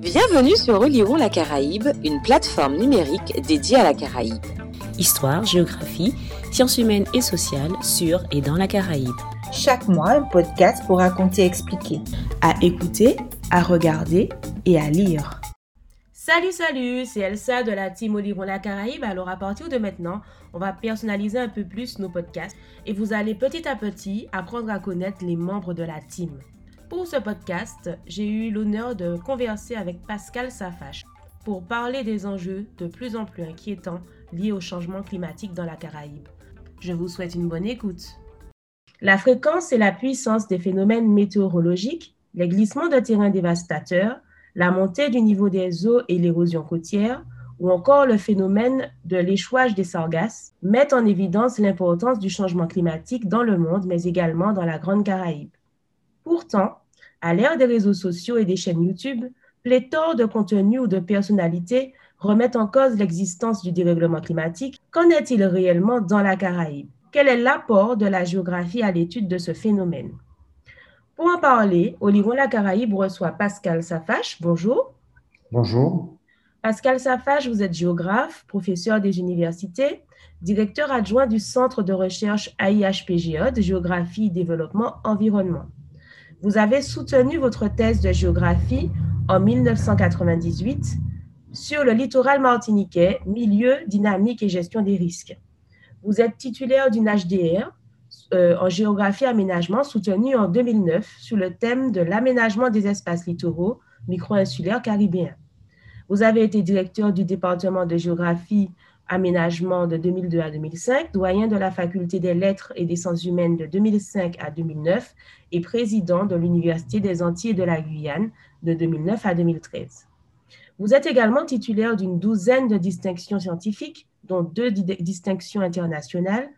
Bienvenue sur Relirons la Caraïbe, une plateforme numérique dédiée à la Caraïbe. Histoire, géographie, sciences humaines et sociales sur et dans la Caraïbe. Chaque mois, un podcast pour raconter et expliquer. À écouter, à regarder et à lire. Salut, salut, c'est Elsa de la team Relirons la Caraïbe. Alors à partir de maintenant, on va personnaliser un peu plus nos podcasts et vous allez petit à petit apprendre à connaître les membres de la team. Pour ce podcast, j'ai eu l'honneur de converser avec Pascal Safache pour parler des enjeux de plus en plus inquiétants liés au changement climatique dans la Caraïbe. Je vous souhaite une bonne écoute. La fréquence et la puissance des phénomènes météorologiques, les glissements de terrain dévastateurs, la montée du niveau des eaux et l'érosion côtière, ou encore le phénomène de l'échouage des sargasses, mettent en évidence l'importance du changement climatique dans le monde, mais également dans la Grande Caraïbe. Pourtant, à l'ère des réseaux sociaux et des chaînes YouTube, pléthore de contenus ou de personnalités remettent en cause l'existence du dérèglement climatique. Qu'en est-il réellement dans la Caraïbe? Quel est l'apport de la géographie à l'étude de ce phénomène? Pour en parler, Oliron La Caraïbe reçoit Pascal Safache. Bonjour. Bonjour. Pascal Safache, vous êtes géographe, professeur des universités, directeur adjoint du Centre de recherche AIHPGE de géographie, développement, environnement. Vous avez soutenu votre thèse de géographie en 1998 sur le littoral martiniquais, milieu, dynamique et gestion des risques. Vous êtes titulaire d'une HDR euh, en géographie aménagement soutenue en 2009 sur le thème de l'aménagement des espaces littoraux micro-insulaires caribéens. Vous avez été directeur du département de géographie aménagement de 2002 à 2005, doyen de la faculté des lettres et des sciences humaines de 2005 à 2009 et président de l'Université des Antilles et de la Guyane de 2009 à 2013. Vous êtes également titulaire d'une douzaine de distinctions scientifiques, dont deux distinctions internationales.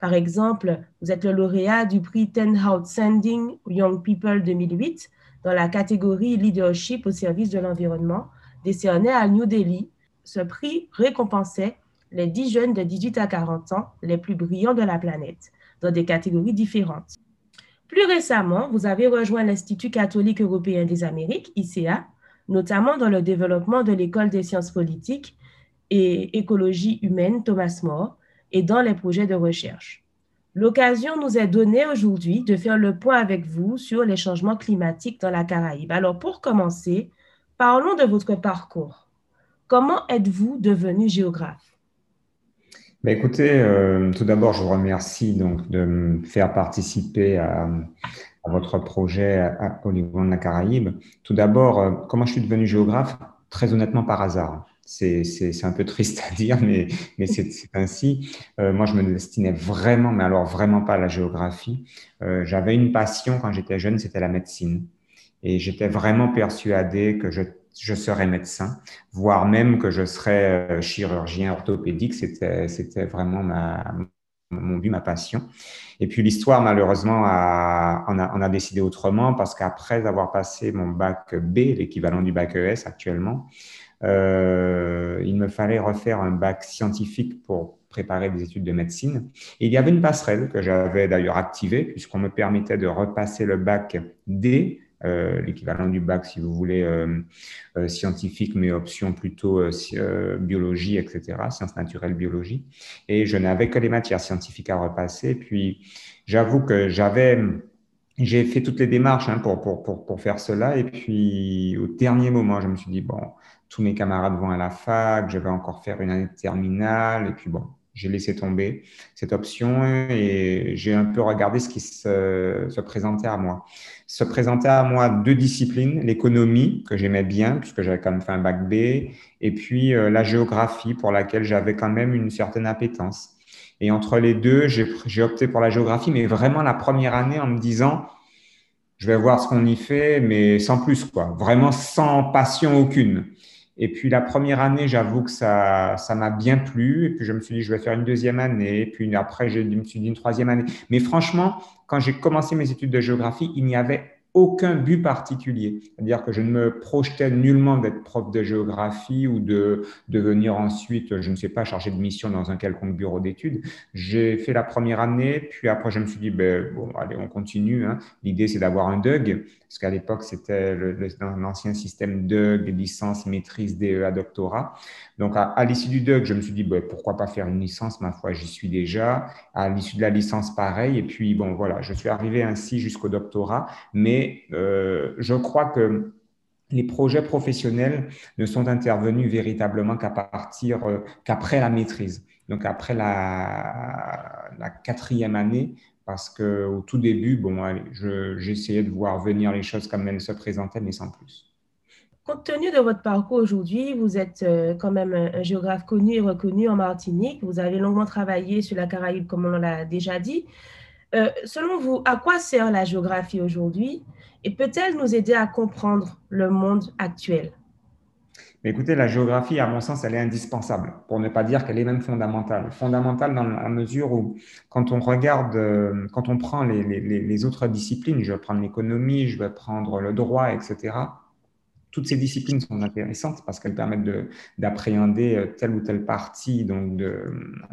Par exemple, vous êtes le lauréat du prix Ten Outstanding Young People 2008 dans la catégorie Leadership au service de l'environnement, décerné à New Delhi. Ce prix récompensait les 10 jeunes de 18 à 40 ans les plus brillants de la planète, dans des catégories différentes. Plus récemment, vous avez rejoint l'Institut catholique européen des Amériques, ICA, notamment dans le développement de l'école des sciences politiques et écologie humaine Thomas More et dans les projets de recherche. L'occasion nous est donnée aujourd'hui de faire le point avec vous sur les changements climatiques dans la Caraïbe. Alors pour commencer, parlons de votre parcours. Comment êtes-vous devenu géographe? Ben écoutez, euh, tout d'abord, je vous remercie donc de me faire participer à, votre projet au niveau de la Caraïbe. Tout d'abord, euh, comment je suis devenu géographe? Très honnêtement, par hasard. C'est un peu triste à dire, mais, mais c'est ainsi. Euh, moi, je me destinais vraiment, mais alors vraiment pas à la géographie. Euh, J'avais une passion quand j'étais jeune, c'était la médecine. Et j'étais vraiment persuadé que je je serais médecin, voire même que je serais euh, chirurgien orthopédique. C'était, vraiment mon but, ma passion. Et puis l'histoire, malheureusement, a, on a décidé autrement parce qu'après avoir passé mon bac B, l'équivalent du bac ES actuellement, euh, il me fallait refaire un bac scientifique pour préparer des études de médecine. Et il y avait une passerelle que j'avais d'ailleurs activée puisqu'on me permettait de repasser le bac D euh, l'équivalent du bac, si vous voulez, euh, euh, scientifique, mais option plutôt biologie, etc., sciences naturelles, biologie. Et je n'avais que les matières scientifiques à repasser. Puis, j'avoue que j'avais j'ai fait toutes les démarches hein, pour, pour, pour, pour, faire cela. Et puis, au dernier moment, je me suis dit, bon, tous mes camarades vont à la fac, je vais encore faire une année de terminale. Et puis, bon, j'ai laissé tomber cette option et j'ai un peu regardé ce qui se, se, présentait à moi. Se présentait à moi deux disciplines, l'économie, que j'aimais bien, puisque j'avais quand même fait un bac B, et puis euh, la géographie, pour laquelle j'avais quand même une certaine appétence. Et entre les deux, j'ai opté pour la géographie, mais vraiment la première année en me disant, je vais voir ce qu'on y fait, mais sans plus, quoi. Vraiment sans passion aucune. Et puis la première année, j'avoue que ça, ça m'a bien plu. Et puis je me suis dit, je vais faire une deuxième année. Et puis après, je me suis dit une troisième année. Mais franchement, quand j'ai commencé mes études de géographie, il n'y avait aucun but particulier. C'est-à-dire que je ne me projetais nullement d'être prof de géographie ou de devenir ensuite, je ne sais pas, chargé de mission dans un quelconque bureau d'études. J'ai fait la première année, puis après je me suis dit, ben, bon, allez, on continue. Hein. L'idée, c'est d'avoir un DUG, parce qu'à l'époque, c'était l'ancien système DUG, licence, maîtrise, DEA, doctorat. Donc, à, l'issue du DUG, je me suis dit, bah, pourquoi pas faire une licence? Ma foi, j'y suis déjà. À l'issue de la licence, pareil. Et puis, bon, voilà, je suis arrivé ainsi jusqu'au doctorat. Mais euh, je crois que les projets professionnels ne sont intervenus véritablement qu'à partir, euh, qu'après la maîtrise. Donc, après la quatrième année, parce qu'au tout début, bon, j'essayais de voir venir les choses comme elles se présentaient, mais sans plus. Compte tenu de votre parcours aujourd'hui, vous êtes euh, quand même un, géographe connu et reconnu en Martinique. Vous avez longuement travaillé sur la Caraïbe, comme on l'a déjà dit. Euh, selon vous, à quoi sert la géographie aujourd'hui? Et peut-elle nous aider à comprendre le monde actuel? Mais écoutez, la géographie, à mon sens, elle est indispensable, pour ne pas dire qu'elle est même fondamentale. Fondamentale dans la mesure où, quand on regarde, euh, quand on prend les, autres disciplines, je vais prendre l'économie, je vais prendre le droit, etc., toutes ces disciplines sont intéressantes parce qu'elles permettent d'appréhender euh, telle ou telle partie donc de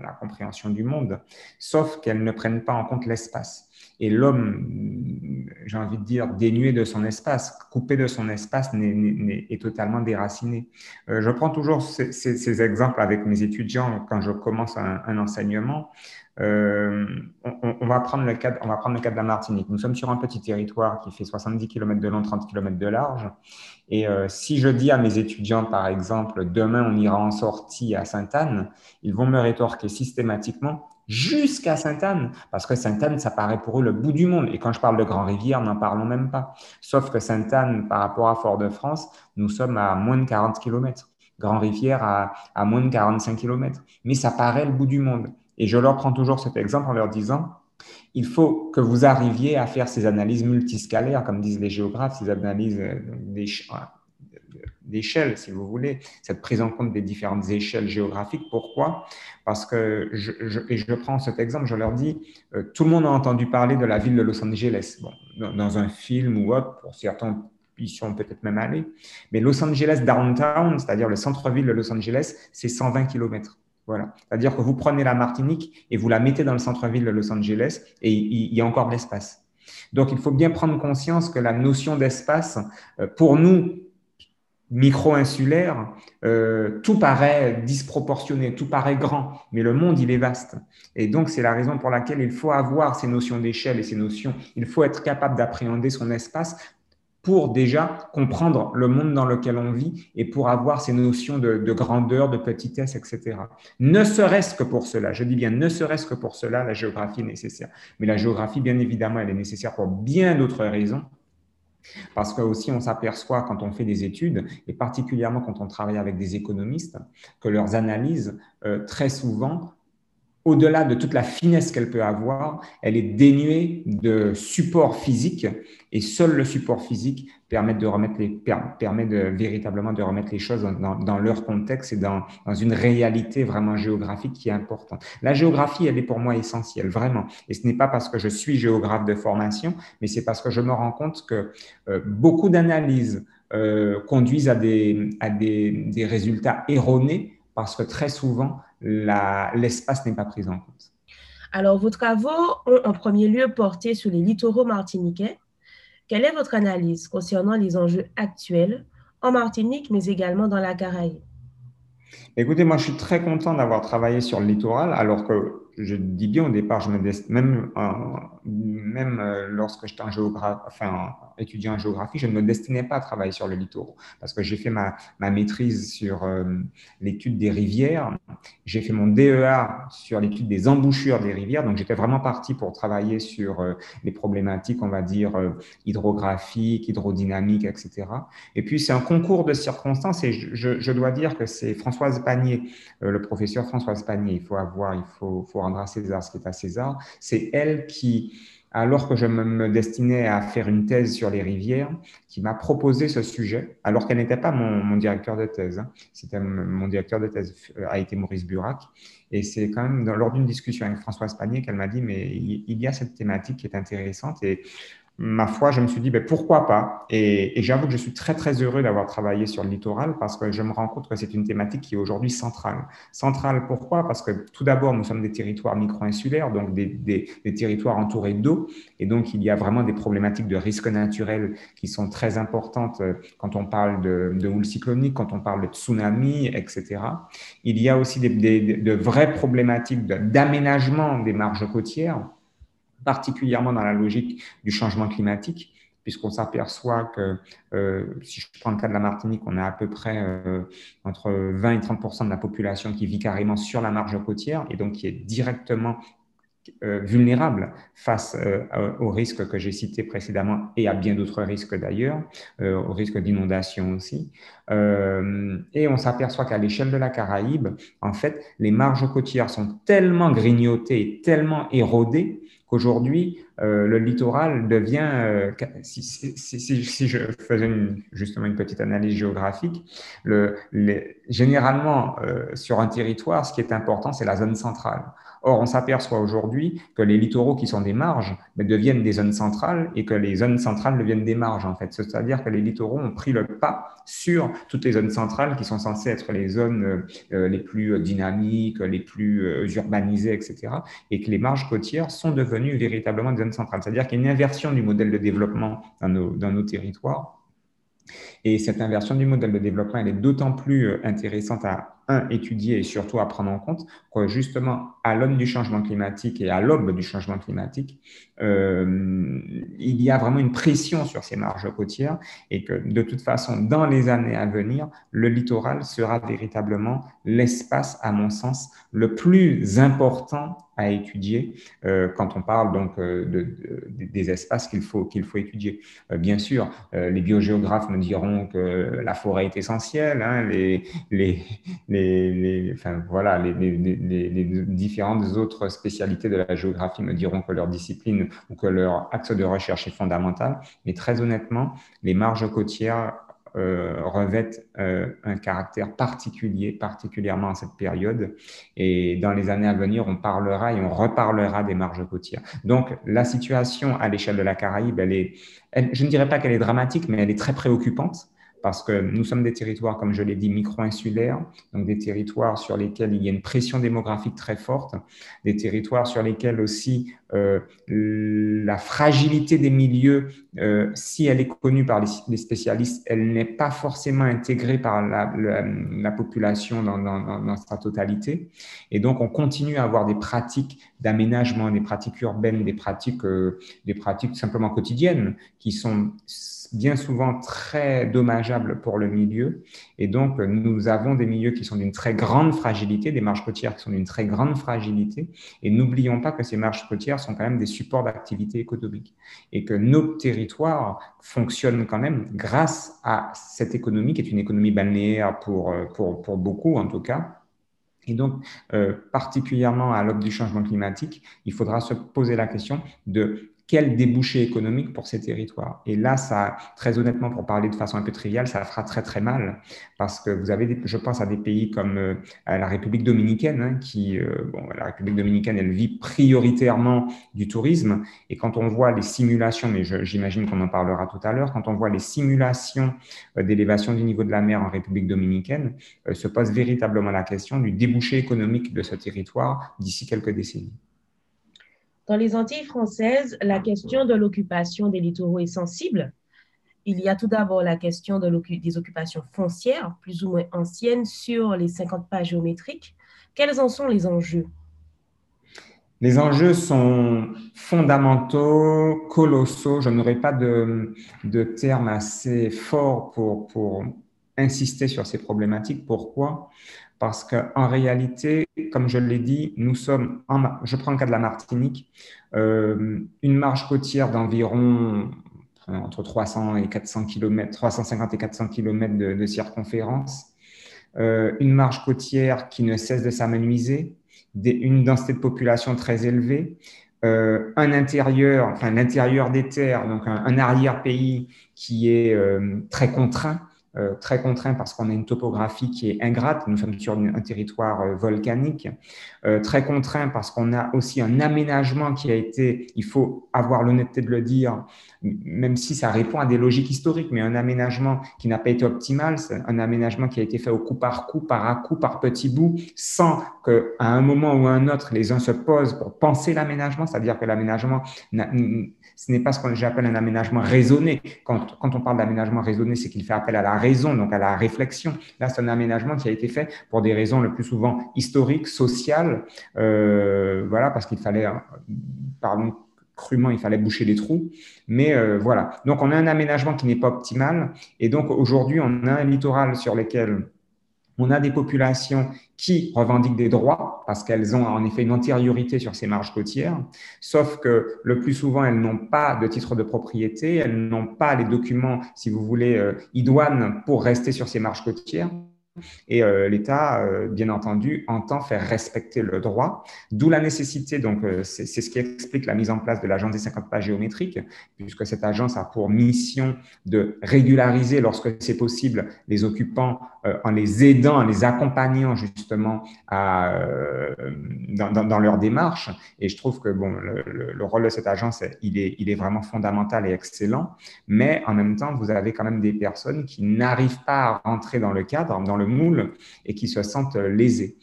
la compréhension du monde, sauf qu'elles ne prennent pas en compte l'espace. Et l'homme, j'ai envie de dire, dénué de son espace, coupé de son espace, est, totalement déraciné. Euh, je prends toujours ces, exemples avec mes étudiants quand je commence un, enseignement. Euh, on, va prendre le cas, on va prendre le cas de la Martinique. Nous sommes sur un petit territoire qui fait 70 km de long, 30 km de large. Et euh, si je dis à mes étudiants, par exemple, demain on ira en sortie à Sainte-Anne, ils vont me rétorquer systématiquement jusqu'à Sainte-Anne, parce que Sainte-Anne, ça paraît pour eux le bout du monde. Et quand je parle de Grand-Rivière, n'en parlons même pas. Sauf que Sainte-Anne, par rapport à Fort-de-France, nous sommes à moins de 40 km. Grand-Rivière à, à moins de 45 km. Mais ça paraît le bout du monde. Et je leur prends toujours cet exemple en leur disant, il faut que vous arriviez à faire ces analyses multiscalaires, comme disent les géographes, ces analyses euh, des, d'échelle, si vous voulez, cette prise en compte des différentes échelles géographiques. Pourquoi? Parce que, je, et je prends cet exemple, je leur dis, euh, tout le monde a entendu parler de la ville de Los Angeles, bon, dans, un film ou autre, pour certains, ils sont peut-être même allés, mais Los Angeles downtown, c'est-à-dire le centre-ville de Los Angeles, c'est 120 km. Voilà. C'est-à-dire que vous prenez la Martinique et vous la mettez dans le centre-ville de Los Angeles et il y a encore de l'espace. Donc, il faut bien prendre conscience que la notion d'espace, euh, pour nous, micro-insulaire, euh, tout paraît disproportionné, tout paraît grand, mais le monde, il est vaste. Et donc, c'est la raison pour laquelle il faut avoir ces notions d'échelle et ces notions, il faut être capable d'appréhender son espace pour déjà comprendre le monde dans lequel on vit et pour avoir ces notions de, de grandeur, de petitesse, etc. Ne serait-ce que pour cela, je dis bien ne serait-ce que pour cela, la géographie est nécessaire. Mais la géographie, bien évidemment, elle est nécessaire pour bien d'autres raisons. Parce que aussi, on s'aperçoit quand on fait des études, et particulièrement quand on travaille avec des économistes, que leurs analyses, euh, très souvent, au-delà de toute la finesse qu'elle peut avoir, elle est dénuée de support physique et seul le support physique permet de remettre les permet de véritablement de remettre les choses dans, leur contexte et dans, dans, une réalité vraiment géographique qui est importante. La géographie, elle est pour moi essentielle vraiment, et ce n'est pas parce que je suis géographe de formation, mais c'est parce que je me rends compte que euh, beaucoup d'analyses euh, conduisent à des à des, des résultats erronés parce que très souvent l'espace n'est pas pris en compte. Alors, vos travaux ont en premier lieu porté sur les littoraux martiniquais. Quelle est votre analyse concernant les enjeux actuels en Martinique, mais également dans la Caraïbe? Écoutez, moi, je suis très content d'avoir travaillé sur le littoral, alors que je dis bien au départ, je me même, même euh, lorsque j'étais enfin, étudiant en géographie, je ne me destinais pas à travailler sur le littoral. Parce que j'ai fait ma, ma, maîtrise sur euh, l'étude des rivières, j'ai fait mon DEA sur l'étude des embouchures des rivières, donc j'étais vraiment parti pour travailler sur euh, les problématiques, on va dire, hydrographiques, hydrodynamiques, etc. Et puis, c'est un concours de circonstances et je, je dois dire que c'est Françoise Panier, le professeur Françoise Panier, il faut avoir, il faut, faut à César ce qui est à César. C'est elle qui, alors que je me destinais à faire une thèse sur les rivières, qui m'a proposé ce sujet, alors qu'elle n'était pas mon, directeur de thèse. Hein. C'était mon directeur de thèse euh, a été Maurice Burac. Et c'est quand même lors d'une discussion avec Françoise Panier qu'elle m'a dit, mais il y a cette thématique qui est intéressante et ma foi, je me suis dit, ben, pourquoi pas? Et, j'avoue que je suis très, très heureux d'avoir travaillé sur le littoral parce que je me rends compte que c'est une thématique qui est aujourd'hui centrale. Centrale, pourquoi? Parce que tout d'abord, nous sommes des territoires micro-insulaires, donc des, des, territoires entourés d'eau. Et donc, il y a vraiment des problématiques de risques naturels qui sont très importantes euh, quand on parle de, de houle cyclonique, quand on parle de tsunami, etc. Il y a aussi des, de vraies problématiques d'aménagement des marges côtières particulièrement dans la logique du changement climatique, puisqu'on s'aperçoit que, euh, si je prends le cas de la Martinique, on a à peu près euh, entre 20 et 30% de la population qui vit carrément sur la marge côtière et donc qui est directement euh, vulnérable face aux risques que j'ai cités précédemment et à bien d'autres risques d'ailleurs, aux risques d'inondation aussi. et on s'aperçoit qu'à l'échelle de la Caraïbe, en fait, les marges côtières sont tellement grignotées et tellement érodées qu'aujourd'hui, euh, le littoral devient, euh, si, je faisais justement une petite analyse géographique, le, généralement euh, sur un territoire, ce qui est important, c'est la zone centrale. Or, on s'aperçoit aujourd'hui que les littoraux qui sont des marges mais deviennent des zones centrales et que les zones centrales deviennent des marges, en fait. C'est-à-dire que les littoraux ont pris le pas sur toutes les zones centrales qui sont censées être les zones euh, les plus dynamiques, les plus euh, urbanisées, etc. Et que les marges côtières sont devenues véritablement des zones centrales. C'est-à-dire qu'il y a une inversion du modèle de développement dans nos, dans nos territoires. Et cette inversion du modèle de développement, elle est d'autant plus euh, intéressante à un, étudier et surtout à prendre en compte que justement, à l'aune du changement climatique et à l'aube du changement climatique, euh, il y a vraiment une pression sur ces marges côtières et que de toute façon, dans les années à venir, le littoral sera véritablement l'espace, à mon sens, le plus important à étudier euh, quand on parle donc euh, de, des espaces qu'il faut, faut étudier. Bien sûr, les biogéographes me diront que la forêt est essentielle, hein, les, les, enfin, voilà, les, les, différentes autres spécialités de la géographie me diront que leur discipline ou que leur axe de recherche est fondamental. Mais très honnêtement, les marges côtières euh, revêtent euh, un caractère particulier, particulièrement en cette période. Et dans les années à venir, on parlera et on reparlera des marges côtières. Donc, la situation à l'échelle de la Caraïbe, je ne dirais pas qu'elle est dramatique, mais elle est très préoccupante parce que nous sommes des territoires, comme je l'ai dit, micro-insulaires, donc des territoires sur lesquels il y a une pression démographique très forte, des territoires sur lesquels aussi euh, la fragilité des milieux, euh, si elle est connue par les, spécialistes, elle n'est pas forcément intégrée par la, la, population dans, sa totalité. Et donc, on continue à avoir des pratiques d'aménagement, des pratiques urbaines, des pratiques, euh, des pratiques simplement quotidiennes qui sont bien souvent très dommageable pour le milieu. Et donc, nous avons des milieux qui sont d'une très grande fragilité, des marges côtières qui sont d'une très grande fragilité. Et n'oublions pas que ces marges côtières sont quand même des supports d'activité économique et que nos territoires fonctionnent quand même grâce à cette économie qui est une économie balnéaire pour, pour, pour beaucoup en tout cas. Et donc, euh, particulièrement à l'aube du changement climatique, il faudra se poser la question de quel débouché économique pour ces territoires. Et là, ça, très honnêtement, pour parler de façon un peu triviale, ça fera très très mal parce que vous avez, je pense à des pays comme euh, la République dominicaine, hein, qui, euh, la République dominicaine, elle vit prioritairement du tourisme. Et quand on voit les simulations, mais j'imagine qu'on en parlera tout à l'heure, quand on voit les simulations euh, d'élévation du niveau de la mer en République dominicaine, se pose véritablement la question du débouché économique de ce territoire d'ici quelques décennies. Dans les Antilles françaises, la question de l'occupation des littoraux est sensible. Il y a tout d'abord la question de des occupations foncières, plus ou moins anciennes, sur les 50 pas géométriques. Quels en sont les enjeux? Les enjeux sont fondamentaux, colossaux. Je n'aurai pas de, de terme assez fort pour, pour insister sur ces problématiques. Pourquoi? Parce qu'en réalité, comme je l'ai dit, nous sommes, je prends le cas de la Martinique, euh, une marge côtière d'environ entre 300 et 400 km, 350 et 400 km de, circonférence, euh, une marge côtière qui ne cesse de s'amenuiser, une densité de population très élevée, euh, un intérieur, enfin l'intérieur des terres, donc un, arrière-pays qui est très contraint, euh, très contraint parce qu'on a une topographie qui est ingrate. Nous sommes sur un territoire euh, volcanique. Euh, très contraint parce qu'on a aussi un aménagement qui a été, il faut avoir l'honnêteté de le dire, même si ça répond à des logiques historiques, mais un aménagement qui n'a pas été optimal, un aménagement qui a été fait au coup par coup, par à coup, par petits bouts, sans qu'à un moment ou à un autre, les uns se posent pour penser l'aménagement, c'est-à-dire que l'aménagement, ce n'est pas ce que j'appelle un aménagement raisonné. Quand, quand on parle d'aménagement raisonné, c'est qu'il fait appel à la raison, donc à la réflexion. Là, c'est un aménagement qui a été fait pour des raisons le plus souvent historiques, sociales, euh, voilà, parce qu'il fallait, pardon, crûment, il fallait boucher les trous. Mais euh, voilà. Donc, on a un aménagement qui n'est pas optimal. Et donc, aujourd'hui, on a un littoral sur lequel on a des populations qui revendiquent des droits parce qu'elles ont en effet une antériorité sur ces marges côtières, sauf que le plus souvent, elles n'ont pas de titre de propriété, elles n'ont pas les documents, si vous voulez, euh, idoines pour rester sur ces marges côtières. Et euh, l'État, euh, bien entendu, entend faire respecter le droit, d'où la nécessité, donc c'est ce qui explique la mise en place de l'agence des 50 pas géométriques, puisque cette agence a pour mission de régulariser, lorsque c'est possible, les occupants en les aidant, en les accompagnant justement à, dans, leur démarche. Et je trouve que bon, le, le, rôle de cette agence, il est, il est vraiment fondamental et excellent, mais en même temps, vous avez quand même des personnes qui n'arrivent pas à rentrer dans le cadre, dans le moule et qui se sentent lésés.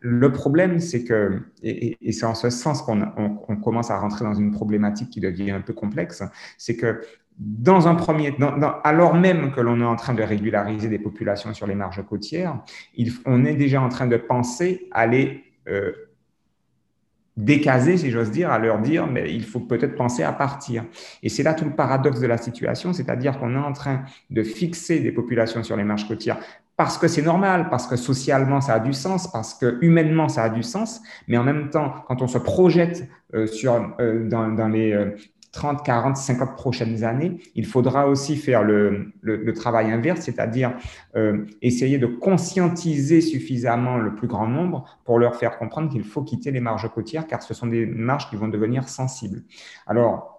Le problème, c'est que, et, c'est en ce sens qu'on on, commence à rentrer dans une problématique qui devient un peu complexe, c'est que dans un premier, alors même que l'on est en train de régulariser des populations sur les marges côtières, on est déjà en train de penser à les euh, décaser, si j'ose dire, à leur dire, mais il faut peut-être penser à partir. Et c'est là tout le paradoxe de la situation, c'est-à-dire qu'on est en train de fixer des populations sur les marges côtières parce que c'est normal, parce que socialement ça a du sens, parce que humainement ça a du sens, mais en même temps, quand on se projette euh, sur, euh, dans, dans, les 30, 40, 50 prochaines années, il faudra aussi faire le, le, travail inverse, c'est-à-dire euh, essayer de conscientiser suffisamment le plus grand nombre pour leur faire comprendre qu'il faut quitter les marges côtières, car ce sont des marges qui vont devenir sensibles. Alors,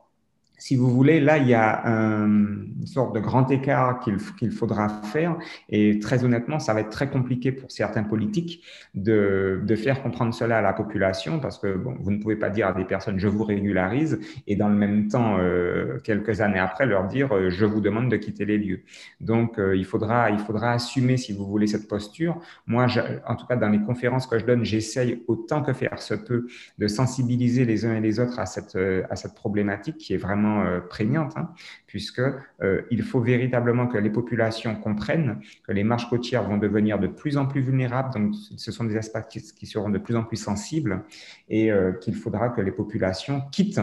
si vous voulez, là, il y a une sorte de grand écart qu'il faudra faire. Et très honnêtement, ça va être très compliqué pour certains politiques de, faire comprendre cela à la population parce que vous ne pouvez pas dire à des personnes je vous régularise et dans le même temps, euh, quelques années après, leur dire euh, je vous demande de quitter les lieux. Donc, euh, il, faudra, il faudra assumer, si vous voulez, cette posture. Moi, en tout cas, dans les conférences que je donne, j'essaye autant que faire se peut de sensibiliser les uns et les autres à cette problématique qui est vraiment euh, prégnante, hein, puisque euh, il faut véritablement que les populations comprennent que les marches côtières vont devenir de plus en plus vulnérables, donc ce sont des aspects qui, seront de plus en plus sensibles, et euh, qu'il faudra que les populations quittent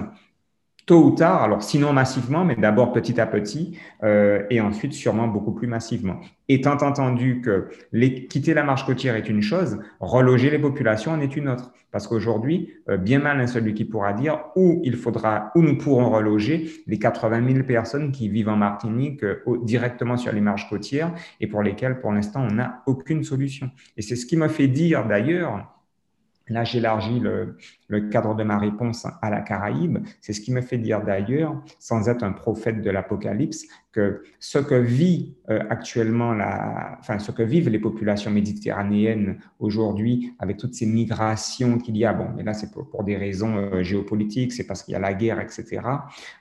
tôt ou tard, alors sinon massivement, mais d'abord petit à petit, euh, et ensuite sûrement beaucoup plus massivement. Étant entendu que les, quitter la marche côtière est une chose, reloger les populations en est une autre. Parce qu'aujourd'hui, euh, bien mal celui qui pourra dire où il faudra, où nous pourrons reloger les 80 000 personnes qui vivent en Martinique euh, directement sur les marges côtières et pour lesquelles, pour l'instant, on n'a aucune solution. Et c'est ce qui me fait dire d'ailleurs, Là, j'élargis le, le, cadre de ma réponse à la Caraïbe. C'est ce qui me fait dire d'ailleurs, sans être un prophète de l'Apocalypse, que ce que vit euh, actuellement, la, enfin, ce que vivent les populations méditerranéennes aujourd'hui, avec toutes ces migrations qu'il y a, bon, mais là, c'est pour, des raisons euh, géopolitiques, c'est parce qu'il y a la guerre, etc.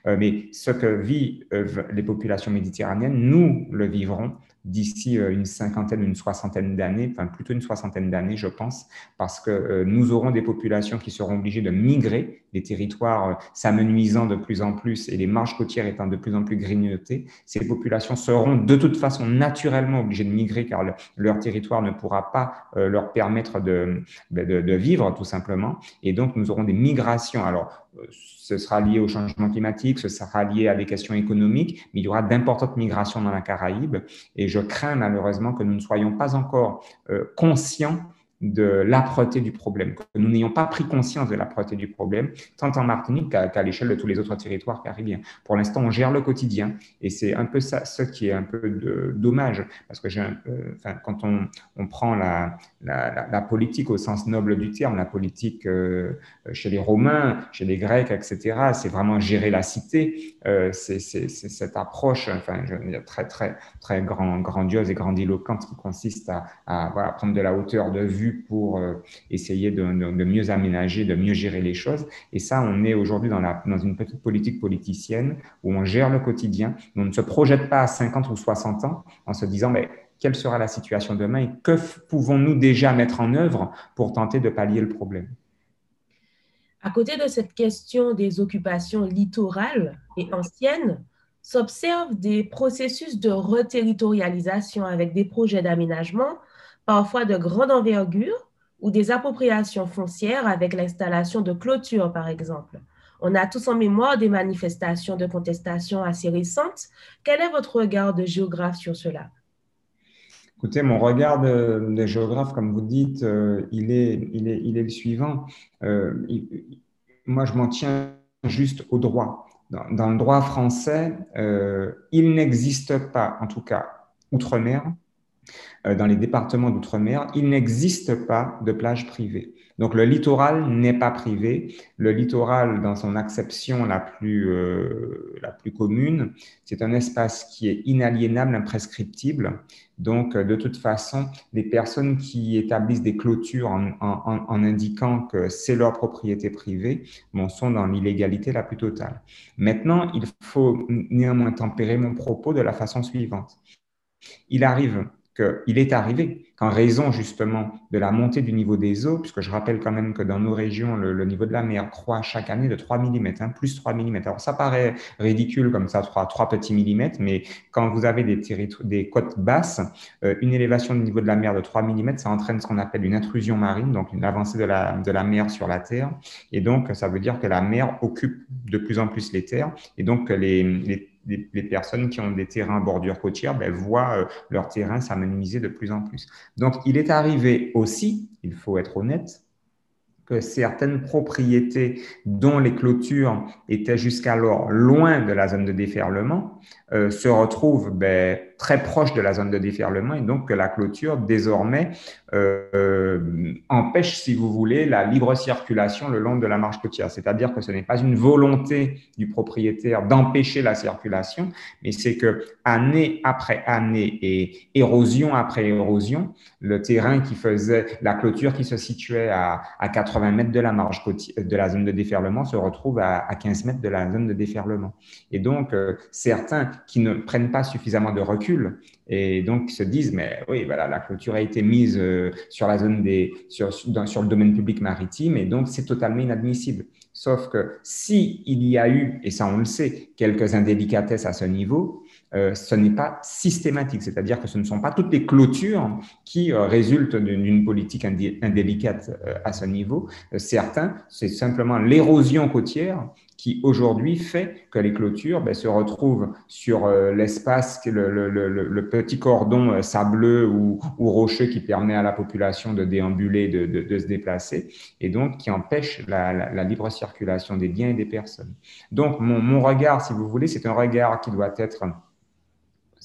Euh, mais ce que vivent les populations méditerranéennes, nous le vivrons d'ici euh, une cinquantaine, une soixantaine d'années, enfin plutôt une soixantaine d'années, je pense, parce que euh, nous aurons des populations qui seront obligées de migrer, les territoires euh, s'amenuisant de plus en plus et les marges côtières étant de plus en plus grignotées. Ces populations seront de toute façon naturellement obligées de migrer car leur territoire ne pourra pas leur permettre de, de, de vivre tout simplement. Et donc, nous aurons des migrations. Alors, ce sera lié au changement climatique, ce sera lié à des questions économiques, mais il y aura d'importantes migrations dans la Caraïbe. Et je crains malheureusement que nous ne soyons pas encore euh, conscients de l'âpreté du problème, que nous n'ayons pas pris conscience de l'âpreté du problème, tant en Martinique qu'à l'échelle de tous les autres territoires caribiens. Pour l'instant, on gère le quotidien et c'est un peu ça, ce qui est un peu de, dommage, parce que enfin, quand on, prend la, politique au sens noble du terme, la politique euh, chez les Romains, chez les Grecs, etc., c'est vraiment gérer la cité, euh, c'est cette approche enfin, très, très, très grand, grandiose et grandiloquente qui consiste à, prendre de la hauteur de vue pour euh, essayer de, mieux aménager, de mieux gérer les choses. Et ça, on est aujourd'hui dans, dans une petite politique politicienne où on gère le quotidien, on ne se projette pas à 50 ou 60 ans en se disant, mais quelle sera la situation demain et que pouvons-nous déjà mettre en œuvre pour tenter de pallier le problème? À côté de cette question des occupations littorales et anciennes, s'observent des processus de reterritorialisation avec des projets d'aménagement, parfois de grande envergure, ou des appropriations foncières avec l'installation de clôtures, par exemple. On a tous en mémoire des manifestations de contestation assez récentes. Quel est votre regard de géographe sur cela? Écoutez, mon regard de, géographe, comme vous dites, euh, il, est, il, est, il est le suivant. Euh, moi, je m'en tiens juste au droit. Dans, le droit français, euh, il n'existe pas, en tout cas outre-mer, dans les départements d'outre-mer, il n'existe pas de plage privée. Donc le littoral n'est pas privé. Le littoral, dans son acception la plus, euh, la plus commune, c'est un espace qui est inaliénable, imprescriptible. Donc de toute façon, les personnes qui établissent des clôtures en indiquant que c'est leur propriété privée bon, sont dans l'illégalité la plus totale. Maintenant, il faut néanmoins tempérer mon propos de la façon suivante. Il arrive qu'il est arrivé qu'en raison justement de la montée du niveau des eaux, puisque je rappelle quand même que dans nos régions, le, niveau de la mer croît chaque année de 3 mm, hein, plus 3 mm. Alors ça paraît ridicule comme ça, 3, 3 petits millimètres, mais quand vous avez des, des côtes basses, euh, une élévation du niveau de la mer de 3 mm, ça entraîne ce qu'on appelle une intrusion marine, donc une avancée de la, de la mer sur la terre. Et donc, ça veut dire que la mer occupe de plus en plus les terres, et donc les, les les, personnes qui ont des terrains bordure côtière ben, voient euh, leur terrain s'amenuiser de plus en plus. Donc, il est arrivé aussi, il faut être honnête, que certaines propriétés dont les clôtures étaient jusqu'alors loin de la zone de déferlement euh, se retrouvent ben, très proche de la zone de déferlement et donc que la clôture désormais euh, empêche, si vous voulez, la libre circulation le long de la marge côtière. C'est-à-dire que ce n'est pas une volonté du propriétaire d'empêcher la circulation, mais c'est que année après année et érosion après érosion, le terrain qui faisait la clôture qui se situait à, à 80 mètres de la marge côtière, de la zone de déferlement se retrouve à, à 15 mètres de la zone de déferlement. Et donc, euh, certains qui ne prennent pas suffisamment de recul et donc se disent mais oui voilà la clôture a été mise euh, sur la zone des sur, le domaine public maritime et donc c'est totalement inadmissible. Sauf que si il y a eu et ça on le sait quelques indélicatesses à ce niveau, euh, ce n'est pas systématique, c'est-à-dire que ce ne sont pas toutes les clôtures qui euh, résultent d'une politique indélicate à ce niveau. certains, c'est simplement l'érosion côtière qui aujourd'hui fait que les clôtures ben, se retrouvent sur euh, l'espace, le, le, le, le, petit cordon euh, sableux ou, ou, rocheux qui permet à la population de déambuler, de, de, de se déplacer, et donc qui empêche la, la, la, libre circulation des biens et des personnes. Donc mon, mon regard, si vous voulez, c'est un regard qui doit être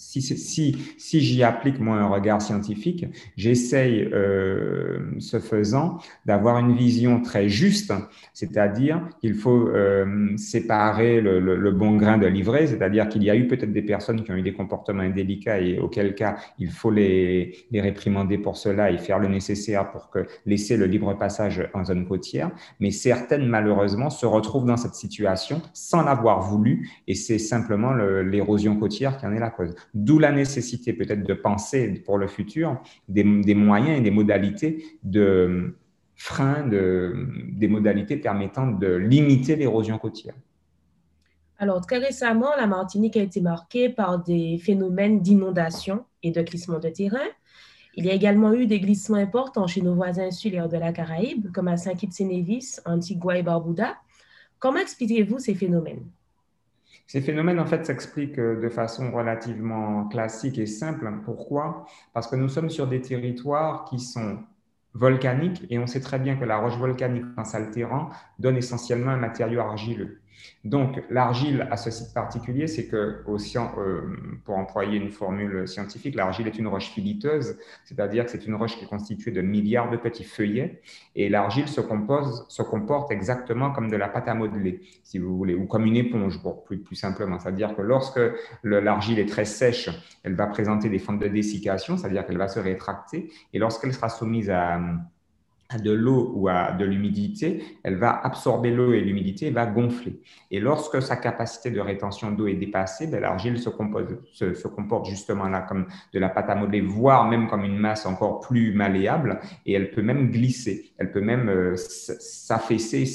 si, si, si j'y applique moi un regard scientifique, j'essaye, euh, ce faisant, d'avoir une vision très juste, c'est-à-dire qu'il faut euh, séparer le, le, le, bon grain de l'ivraie, c'est-à-dire qu'il y a eu peut-être des personnes qui ont eu des comportements indélicats et auquel cas il faut les, les réprimander pour cela et faire le nécessaire pour que laisser le libre passage en zone côtière, mais certaines malheureusement se retrouvent dans cette situation sans l'avoir voulu et c'est simplement l'érosion côtière qui en est la cause. D'où la nécessité peut-être de penser pour le futur des, moyens et des modalités de frein, de, des modalités permettant de limiter l'érosion côtière. Alors, très récemment, la Martinique a été marquée par des phénomènes d'inondation et de glissement de terrain. Il y a également eu des glissements importants chez nos voisins insulaires de la Caraïbe, comme à Saint-Kitts-et-Nevis, Antigua et Barbuda. Comment expliquez-vous ces phénomènes? Ces phénomènes, en fait, s'expliquent euh, de façon relativement classique et simple. Pourquoi? Parce que nous sommes sur des territoires qui sont volcaniques et on sait très bien que la roche volcanique, en s'altérant, donne essentiellement un matériau argileux. Donc, l'argile a ce site particulier, c'est que, euh, pour employer une formule scientifique, l'argile est une roche filiteuse, c'est-à-dire que c'est une roche qui est constituée de milliards de petits feuillets, et l'argile se, compose, se comporte exactement comme de la pâte à modeler, si vous voulez, ou comme une éponge, pour plus, plus simplement. C'est-à-dire que lorsque l'argile est très sèche, elle va présenter des fentes de dessiccation, c'est-à-dire qu'elle va se rétracter, et lorsqu'elle sera soumise à de l'eau ou à de l'humidité, elle va absorber l'eau et l'humidité va gonfler. Et lorsque sa capacité de rétention d'eau est dépassée, ben, l'argile se, se, comporte justement là comme de la pâte à modeler, voire même comme une masse encore plus malléable, et elle peut même glisser, elle peut même euh, s'affaisser,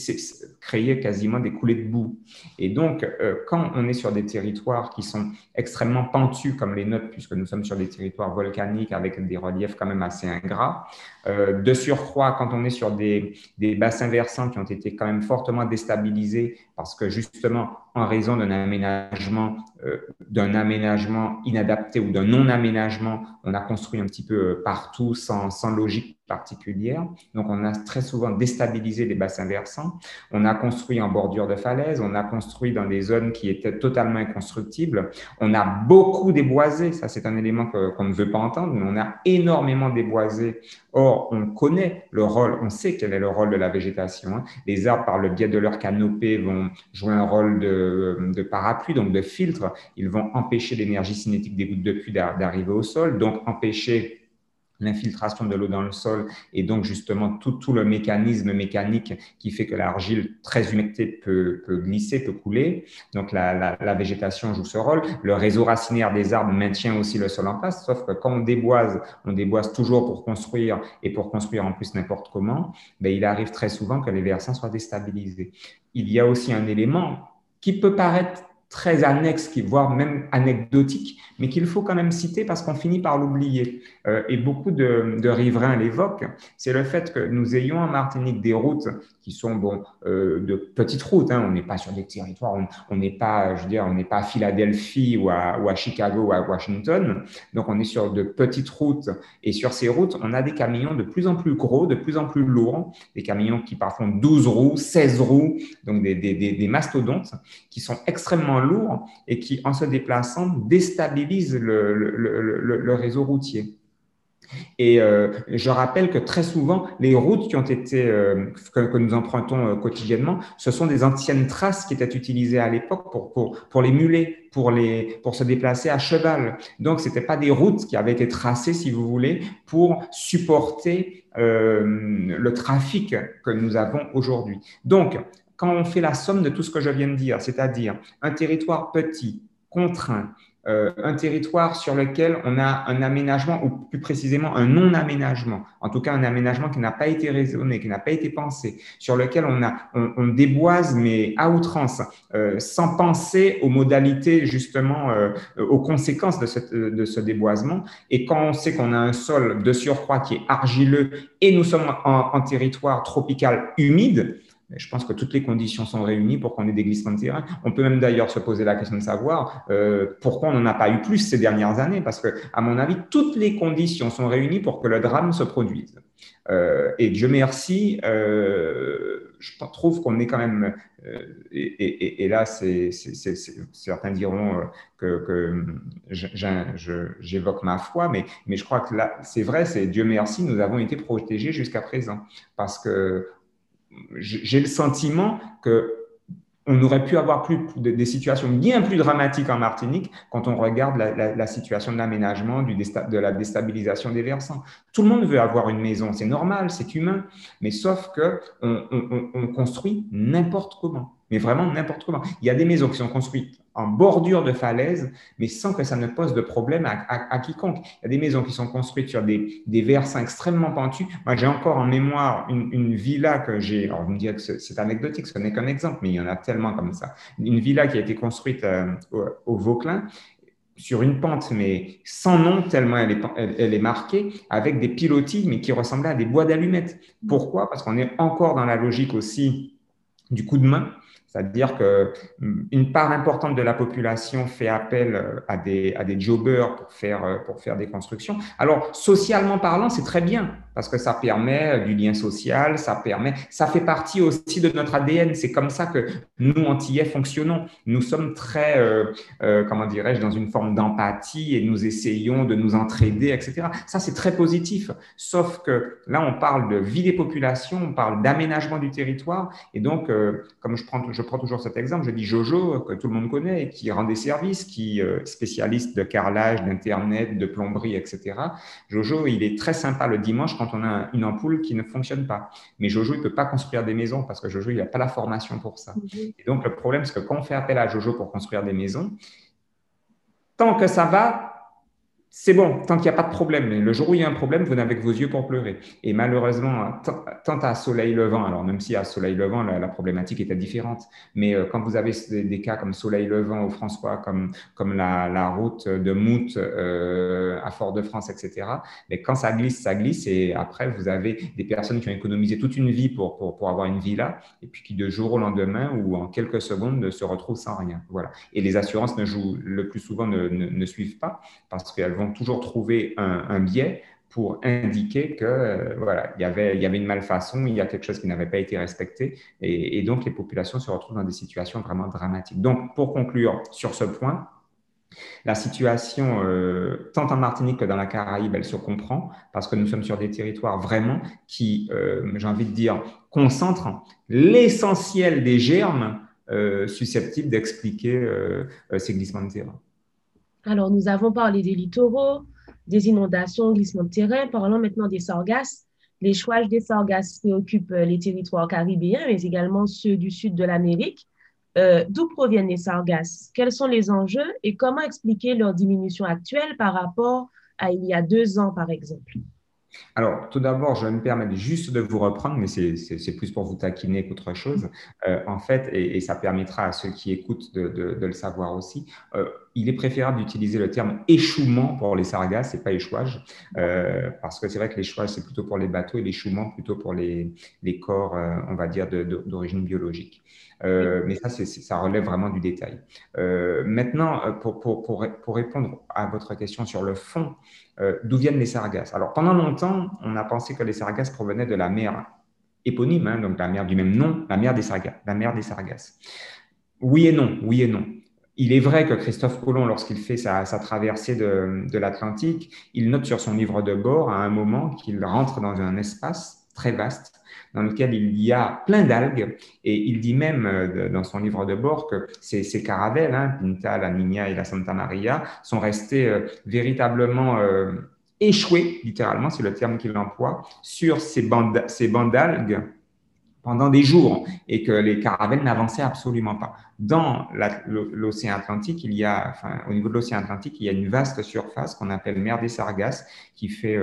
créer quasiment des coulées de boue. Et donc, euh, quand on est sur des territoires qui sont extrêmement pentus comme les nôtres, puisque nous sommes sur des territoires volcaniques avec des reliefs quand même assez ingrats, euh, de surcroît, quand on est sur des, bassins versants qui ont été quand même fortement déstabilisés parce que justement, en raison d'un aménagement, euh, aménagement inadapté ou d'un non-aménagement, on a construit un petit peu euh, partout sans logique particulière. Donc, on a très souvent déstabilisé les bassins versants. On a construit en bordure de falaise, on a construit dans des zones qui étaient totalement inconstructibles. On a beaucoup déboisé, ça c'est un élément qu'on ne veut pas entendre, mais on a énormément déboisé. Or, on connaît le rôle, on sait quel est le rôle de la végétation. Hein. Les arbres, par le biais de leur canopée, vont jouer un rôle de, de parapluie, donc de filtre. Ils vont empêcher l'énergie cinétique des gouttes de pluie d'arriver au sol, donc empêcher l'infiltration de l'eau dans le sol et donc justement tout, tout, le mécanisme mécanique qui fait que l'argile très humectée peut, peut, glisser, peut couler. Donc la, la, végétation joue ce rôle. Le réseau racinaire des arbres maintient aussi le sol en place, sauf que quand on déboise, on déboise toujours pour construire et pour construire en plus n'importe comment, ben, il arrive très souvent que les versants soient déstabilisés. Il y a aussi un élément qui peut paraître très annexe, voire même anecdotique, mais qu'il faut quand même citer parce qu'on finit par l'oublier. Euh, et beaucoup de, riverains l'évoquent, c'est le fait que nous ayons en Martinique des routes qui sont euh, de petites routes. Hein. On n'est pas sur des territoires, on n'est pas, je veux on n'est pas à Philadelphie ou à, Chicago ou à Washington. Donc, on est sur de petites routes. Et sur ces routes, on a des camions de plus en plus gros, de plus en plus lourds, des camions qui parfois ont 12 roues, 16 roues, donc des, mastodontes qui sont extrêmement lourd et qui, en se déplaçant, déstabilise le, le, réseau routier. Et euh, je rappelle que très souvent, les routes qui ont été euh, que, nous empruntons euh, quotidiennement, ce sont des anciennes traces qui étaient utilisées à l'époque pour, pour, pour, les mulets, pour, les, pour se déplacer à cheval. Donc, ce n'étaient pas des routes qui avaient été tracées, si vous voulez, pour supporter le trafic que nous avons aujourd'hui. Donc, quand on fait la somme de tout ce que je viens de dire, c'est-à-dire un territoire petit, contraint, euh, un territoire sur lequel on a un aménagement, ou plus précisément un non-aménagement, en tout cas un aménagement qui n'a pas été raisonné, qui n'a pas été pensé, sur lequel on, a, on, déboise, mais à outrance, euh, sans penser aux modalités, justement, euh, aux conséquences de, cette, de ce déboisement. Et quand on sait qu'on a un sol de surcroît qui est argileux et nous sommes en, en territoire tropical humide, je pense que toutes les conditions sont réunies pour qu'on ait des glissements de terrain. On peut même d'ailleurs se poser la question de savoir euh, pourquoi on n'en a pas eu plus ces dernières années, parce que, à mon avis, toutes les conditions sont réunies pour que le drame se produise. Euh, et Dieu merci, euh, je trouve qu'on est quand même, euh, et, et, et, là, c'est, certains diront euh, que, que j'évoque ma foi, mais, mais je crois que là, c'est vrai, c'est Dieu merci, nous avons été protégés jusqu'à présent, parce que j'ai le sentiment que on aurait pu avoir plus, des situations bien plus dramatiques en Martinique quand on regarde la, situation de l'aménagement, de la déstabilisation des versants. Tout le monde veut avoir une maison, c'est normal, c'est humain, mais sauf que on construit n'importe comment mais vraiment n'importe comment. Il y a des maisons qui sont construites en bordure de falaise, mais sans que ça ne pose de problème à, quiconque. Il y a des maisons qui sont construites sur des, des versants extrêmement pentus. Moi, j'ai encore en mémoire une, villa que j'ai, alors vous me direz que c'est anecdotique, ce n'est qu'un exemple, mais il y en a tellement comme ça. Une villa qui a été construite euh, au, Vauclin, sur une pente, mais sans nom, tellement elle est, elle est, marquée, avec des pilotis, mais qui ressemblaient à des bois d'allumettes. Pourquoi? Parce qu'on est encore dans la logique aussi du coup de main. C'est-à-dire qu'une part importante de la population fait appel euh, à des, à jobbers pour faire, euh, pour faire des constructions. Alors, socialement parlant, c'est très bien parce que ça permet euh, du lien social, ça permet, ça fait partie aussi de notre ADN. C'est comme ça que nous, Antillais, fonctionnons. Nous sommes très, comment dirais-je, dans une forme d'empathie et nous essayons de nous entraider, etc. Ça, c'est très positif. Sauf que là, on parle de vie des populations, on parle d'aménagement du territoire. Et donc, comme je prends toujours je prends toujours cet exemple, je dis Jojo, que tout le monde connaît, qui rend des services, qui est spécialiste de carrelage, d'Internet, de plomberie, etc. Jojo, il est très sympa le dimanche quand on a une ampoule qui ne fonctionne pas. Mais Jojo, il ne peut pas construire des maisons parce que Jojo, il n'a pas la formation pour ça. Et donc, le problème, c'est que quand on fait appel à Jojo pour construire des maisons, tant que ça va, c'est bon, tant qu'il n'y a pas de problème. Mais le jour où il y a un problème, vous n'avez que vos yeux pour pleurer. Et malheureusement, tant à soleil levant, alors même si à soleil levant, la, problématique était différente, mais euh, quand vous avez des, cas comme soleil levant au François, comme, comme la, route de Mout euh, à Fort-de-France, etc., mais quand ça glisse, ça glisse. Et après, vous avez des personnes qui ont économisé toute une vie pour, pour, pour avoir une villa, et puis qui de jour au lendemain ou en quelques secondes se retrouvent sans rien. Voilà. Et les assurances ne jouent le plus souvent ne, ne suivent pas parce qu'elles vont toujours trouver un, biais pour indiquer que euh, voilà, il y, avait, il y avait une malfaçon, il y a quelque chose qui n'avait pas été respecté, et, donc les populations se retrouvent dans des situations vraiment dramatiques. Donc, pour conclure sur ce point, la situation, euh, tant en Martinique que dans la Caraïbe, elle se comprend parce que nous sommes sur des territoires vraiment qui, euh, j'ai envie de dire, concentrent l'essentiel des germes susceptibles d'expliquer ces glissements de terrain. Alors, nous avons parlé des littoraux, des inondations, glissements de terrain. Parlons maintenant des sargasses. Les des sargasses préoccupent euh, les territoires caribéens, mais également ceux du sud de l'Amérique. Euh, d'où proviennent les sargasses? Quels sont les enjeux et comment expliquer leur diminution actuelle par rapport à il y a deux ans, par exemple? Alors, tout d'abord, je me permettre juste de vous reprendre, mais c'est plus pour vous taquiner qu'autre chose. Euh, en fait, et, ça permettra à ceux qui écoutent de, le savoir aussi, il est préférable d'utiliser le terme échouement pour les sargasses et pas échouage, euh, parce que c'est vrai que l'échouage, c'est plutôt pour les bateaux et l'échouement plutôt pour les, les corps, on va dire, d'origine biologique. mais ça, ça relève vraiment du détail. maintenant, pour, pour, pour, pour, répondre à votre question sur le fond, euh, d'où viennent les sargasses? Alors, pendant longtemps, on a pensé que les sargasses provenaient de la mer éponyme, hein, donc la mer du même nom, la mer des sargasses. La mer des sargasses. Oui et non, oui et non. Il est vrai que Christophe Colomb, lorsqu'il fait sa, traversée de, de l'Atlantique, il note sur son livre de bord à un moment qu'il rentre dans un espace très vaste dans lequel il y a plein d'algues. Et il dit même euh, dans son livre de bord que ces, ces caravelles, hein, Pinta, la Niña et la Santa Maria, sont restées euh, véritablement euh, échouées, littéralement, c'est le terme qu'il emploie, sur ces bandes, ces bandes d'algues pendant des jours et que les caravelles n'avançaient absolument pas. Dans l'océan Atlantique, il y a, au niveau de l'océan Atlantique, il y a une vaste surface qu'on appelle mer des Sargasses qui fait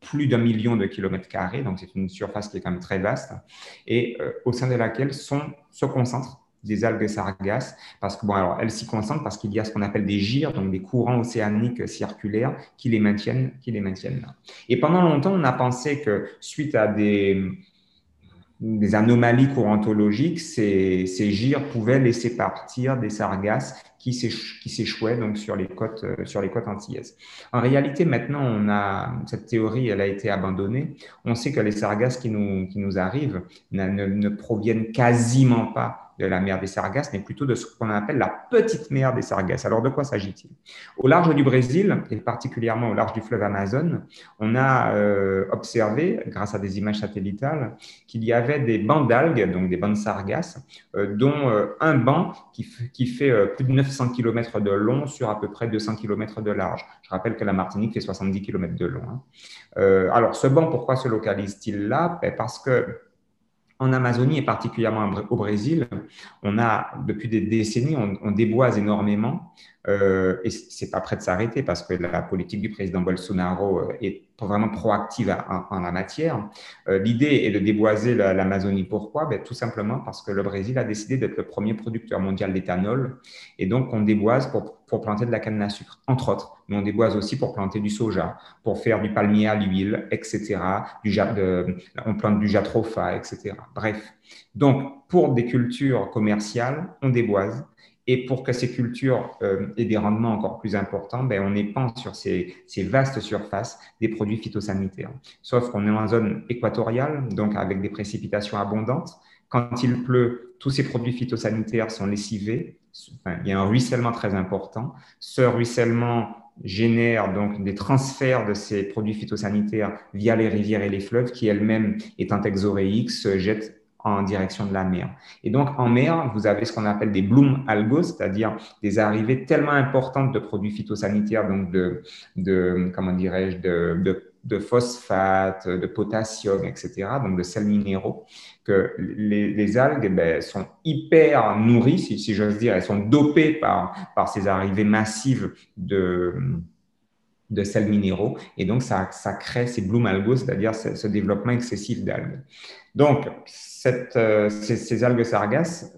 plus d'un million de kilomètres carrés, donc c'est une surface qui est quand même très vaste, et euh, au sein de laquelle sont, se concentrent des algues sargasses, parce que bon, alors elles s'y concentrent parce qu'il y a ce qu'on appelle des gyres, donc des courants océaniques circulaires qui les maintiennent, qui les maintiennent là. Et pendant longtemps, on a pensé que suite à des des anomalies courantologiques, ces, ces gyres pouvaient laisser partir des sargasses qui s'échouaient donc sur les côtes euh, sur les côtes antillaises. En réalité, maintenant, on a cette théorie, elle a été abandonnée. On sait que les sargasses qui nous qui nous arrivent ne, ne proviennent quasiment pas de la mer des Sargasses, mais plutôt de ce qu'on appelle la petite mer des Sargasses. Alors, de quoi s'agit-il? Au large du Brésil, et particulièrement au large du fleuve Amazon, on a euh, observé, grâce à des images satellitales, qu'il y avait des bancs d'algues, donc des bancs de sargasses, euh, dont un banc qui, qui fait plus de 900 km de long sur à peu près 200 km de large. Je rappelle que la Martinique fait 70 km de long. Hein. alors, ce banc, pourquoi se localise-t-il là? Ben, Parce que en Amazonie et particulièrement au Brésil, on a depuis des décennies, on, déboise énormément euh, et c'est pas prêt de s'arrêter parce que la politique du président Bolsonaro euh, est vraiment proactive en, la matière. Euh, l'idée est de déboiser l'Amazonie. Pourquoi? Ben, Tout simplement parce que le Brésil a décidé d'être le premier producteur mondial d'éthanol et donc on déboise pour, pour planter de la canne à sucre, entre autres. Mais on déboise aussi pour planter du soja, pour faire du palmier à l'huile, etc. Du, de, on plante du jatropha, etc. Bref. Donc, pour des cultures commerciales, on déboise. Et pour que ces cultures euh, aient des rendements encore plus importants, ben, on épand sur ces, ces, vastes surfaces des produits phytosanitaires. Sauf qu'on est en zone équatoriale, donc avec des précipitations abondantes. Quand il pleut, tous ces produits phytosanitaires sont lessivés. Il y a un ruissellement très important. Ce ruissellement génère donc des transferts de ces produits phytosanitaires via les rivières et les fleuves qui elles-mêmes, étant exoréiques, se jettent en direction de la mer. Et donc, en mer, vous avez ce qu'on appelle des bloom algos, c'est-à-dire des arrivées tellement importantes de produits phytosanitaires, donc de, de comment dirais-je, de, de de phosphate, de potassium, etc., donc de sels minéraux, que les, algues ben, sont hyper nourries, si, j'ose dire, elles sont dopées par, par ces arrivées massives de, de sels minéraux, et donc ça, ça crée ces bloom algos, c'est-à-dire ce, développement excessif d'algues. Donc, euh, ces, algues sargasses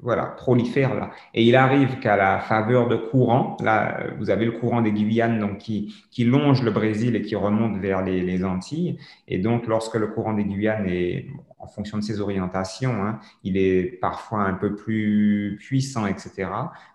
voilà, prolifère là. Et il arrive qu'à la faveur de courants, là, vous avez le courant des Guyanes donc, qui, qui longe le Brésil et qui remonte vers les, les Antilles. Et donc, lorsque le courant des Guyanes est, en fonction de ses orientations, hein, il est parfois un peu plus puissant, etc.,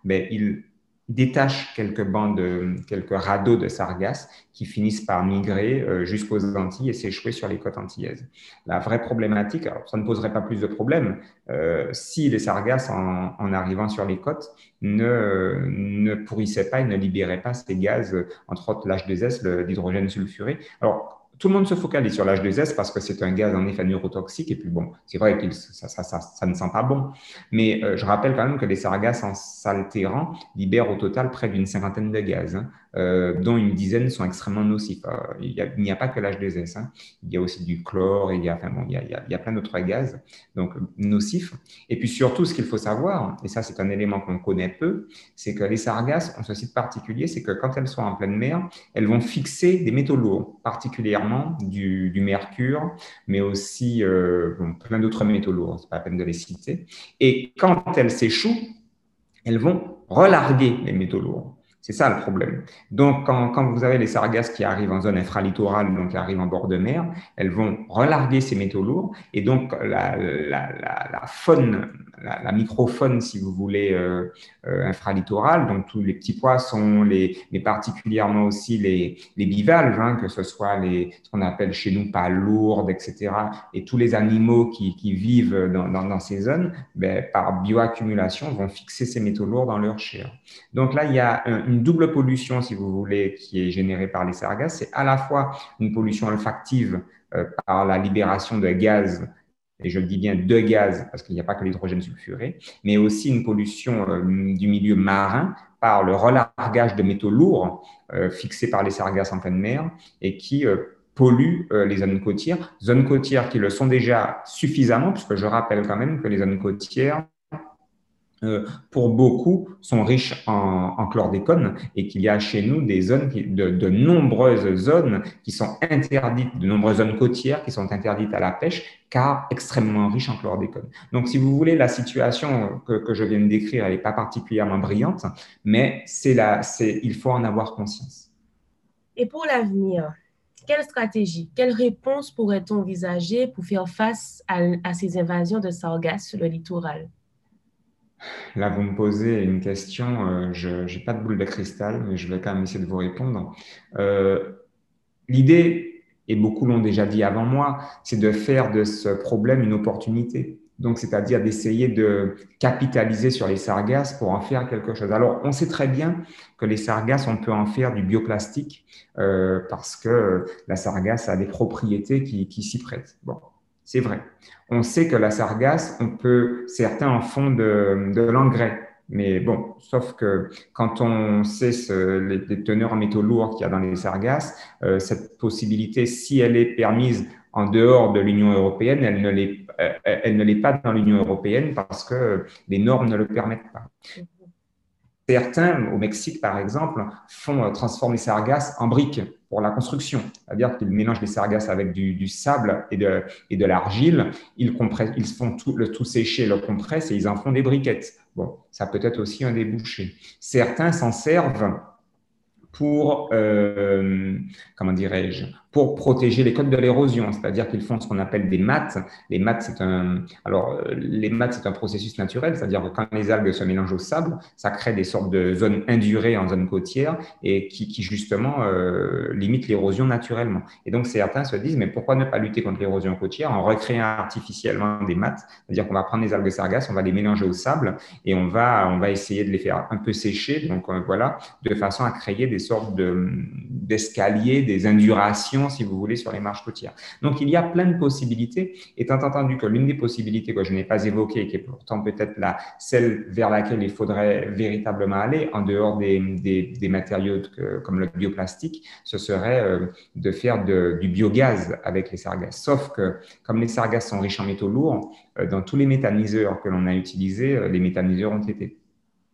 mais il détache quelques bandes, quelques radeaux de sargasses qui finissent par migrer euh, jusqu'aux Antilles et s'échouer sur les côtes antillaises. La vraie problématique, alors ça ne poserait pas plus de problèmes euh, si les sargasses, en, en, arrivant sur les côtes, ne, ne pourrissaient pas et ne libéraient pas ces gaz, entre autres l'H2S, l'hydrogène sulfuré. Alors, tout le monde se focalise sur l'H2S parce que c'est un gaz en effet neurotoxique. Et puis bon, c'est vrai que ça, ça, ça, ça, ne sent pas bon. Mais euh, je rappelle quand même que les sargasses en s'altérant libèrent au total près d'une cinquantaine de gaz. Hein. Euh, dont une dizaine sont extrêmement nocifs. Euh, il n'y a, pas que l'H2S, hein. il y a aussi du chlore, il y a, enfin bon, il y a plein d'autres gaz donc nocifs. Et puis surtout, ce qu'il faut savoir, et ça c'est un élément qu'on connaît peu, c'est que les sargasses ont ce site particulier, c'est que quand elles sont en pleine mer, elles vont fixer des métaux lourds, particulièrement du, du mercure, mais aussi euh, bon, plein d'autres métaux lourds, c'est pas la peine de les citer. Et quand elles s'échouent, elles vont relarguer les métaux lourds. C'est ça le problème. Donc, quand, quand, vous avez les sargasses qui arrivent en zone infralittorale, donc qui arrivent en bord de mer, elles vont relarguer ces métaux lourds et donc la, la, la, la faune la, microfaune, si vous voulez, euh, euh, infralittorale, donc tous les petits poissons, les, mais particulièrement aussi les, les bivalves, hein, que ce soit les, ce qu'on appelle chez nous palourdes, etc., et tous les animaux qui, qui vivent dans, dans, dans, ces zones, ben, par bioaccumulation, vont fixer ces métaux lourds dans leur chair. Donc là, il y a une double pollution, si vous voulez, qui est générée par les sargasses. C'est à la fois une pollution olfactive euh, par la libération de gaz et je le dis bien de gaz, parce qu'il n'y a pas que l'hydrogène sulfuré, mais aussi une pollution euh, du milieu marin par le relargage de métaux lourds euh, fixés par les sargasses en pleine mer et qui euh, polluent les zones côtières, zones côtières qui le sont déjà suffisamment, puisque je rappelle quand même que les zones côtières pour beaucoup, sont riches en, chlordécone et qu'il y a chez nous des zones, de, nombreuses zones qui sont interdites, de nombreuses zones côtières qui sont interdites à la pêche car extrêmement riches en chlordécone. Donc, si vous voulez, la situation que, je viens de décrire, n'est pas particulièrement brillante, mais c'est là, c'est, il faut en avoir conscience. Et pour l'avenir, quelle stratégie, quelle réponse pourrait-on envisager pour faire face à, à ces invasions de sargasses sur le littoral? Là, vous me posez une question, euh, je n'ai pas de boule de cristal, mais je vais quand même essayer de vous répondre. Euh, L'idée, et beaucoup l'ont déjà dit avant moi, c'est de faire de ce problème une opportunité. Donc, c'est-à-dire d'essayer de capitaliser sur les sargasses pour en faire quelque chose. Alors, on sait très bien que les sargasses, on peut en faire du bioplastique euh, parce que la sargasse a des propriétés qui, qui s'y prêtent. Bon, c'est vrai. On sait que la sargasse, on peut, certains en font de, l'engrais. Mais bon, sauf que quand on sait les, teneurs en métaux lourds qu'il y a dans les sargasses, euh, cette possibilité, si elle est permise en dehors de l'Union européenne, elle ne l'est, euh, elle ne l'est pas dans l'Union européenne parce que les normes ne le permettent pas. Certains, au Mexique par exemple, font euh, transformer sargasses en briques pour la construction. C'est-à-dire qu'ils mélangent les sargasses avec du, sable et de, et de l'argile. Ils, ils font tout, le tout sécher, le compressent et ils en font des briquettes. Bon, ça peut être aussi un débouché. Certains s'en servent pour, euh, comment dirais-je, pour protéger les côtes de l'érosion, c'est-à-dire qu'ils font ce qu'on appelle des mattes. Les mattes, c'est un, alors les mattes, c'est un processus naturel, c'est-à-dire que quand les algues se mélangent au sable, ça crée des sortes de zones indurées en zone côtière et qui, qui justement euh, limitent l'érosion naturellement. Et donc certains se disent, mais pourquoi ne pas lutter contre l'érosion côtière en recréant artificiellement des mattes, c'est-à-dire qu'on va prendre les algues sargasses, on va les mélanger au sable et on va, on va essayer de les faire un peu sécher, donc euh, voilà, de façon à créer des sortes de, d'escalier, des indurations, si vous voulez, sur les marches côtières. Donc, il y a plein de possibilités, étant entendu que l'une des possibilités que je n'ai pas évoquées, qui est pourtant peut-être la, celle vers laquelle il faudrait véritablement aller, en dehors des, des, matériaux comme le bioplastique, ce serait euh, de faire du biogaz avec les sargasses. Sauf que, comme les sargasses sont riches en métaux lourds, euh, dans tous les méthaniseurs que l'on a utilisés, euh, les méthaniseurs ont été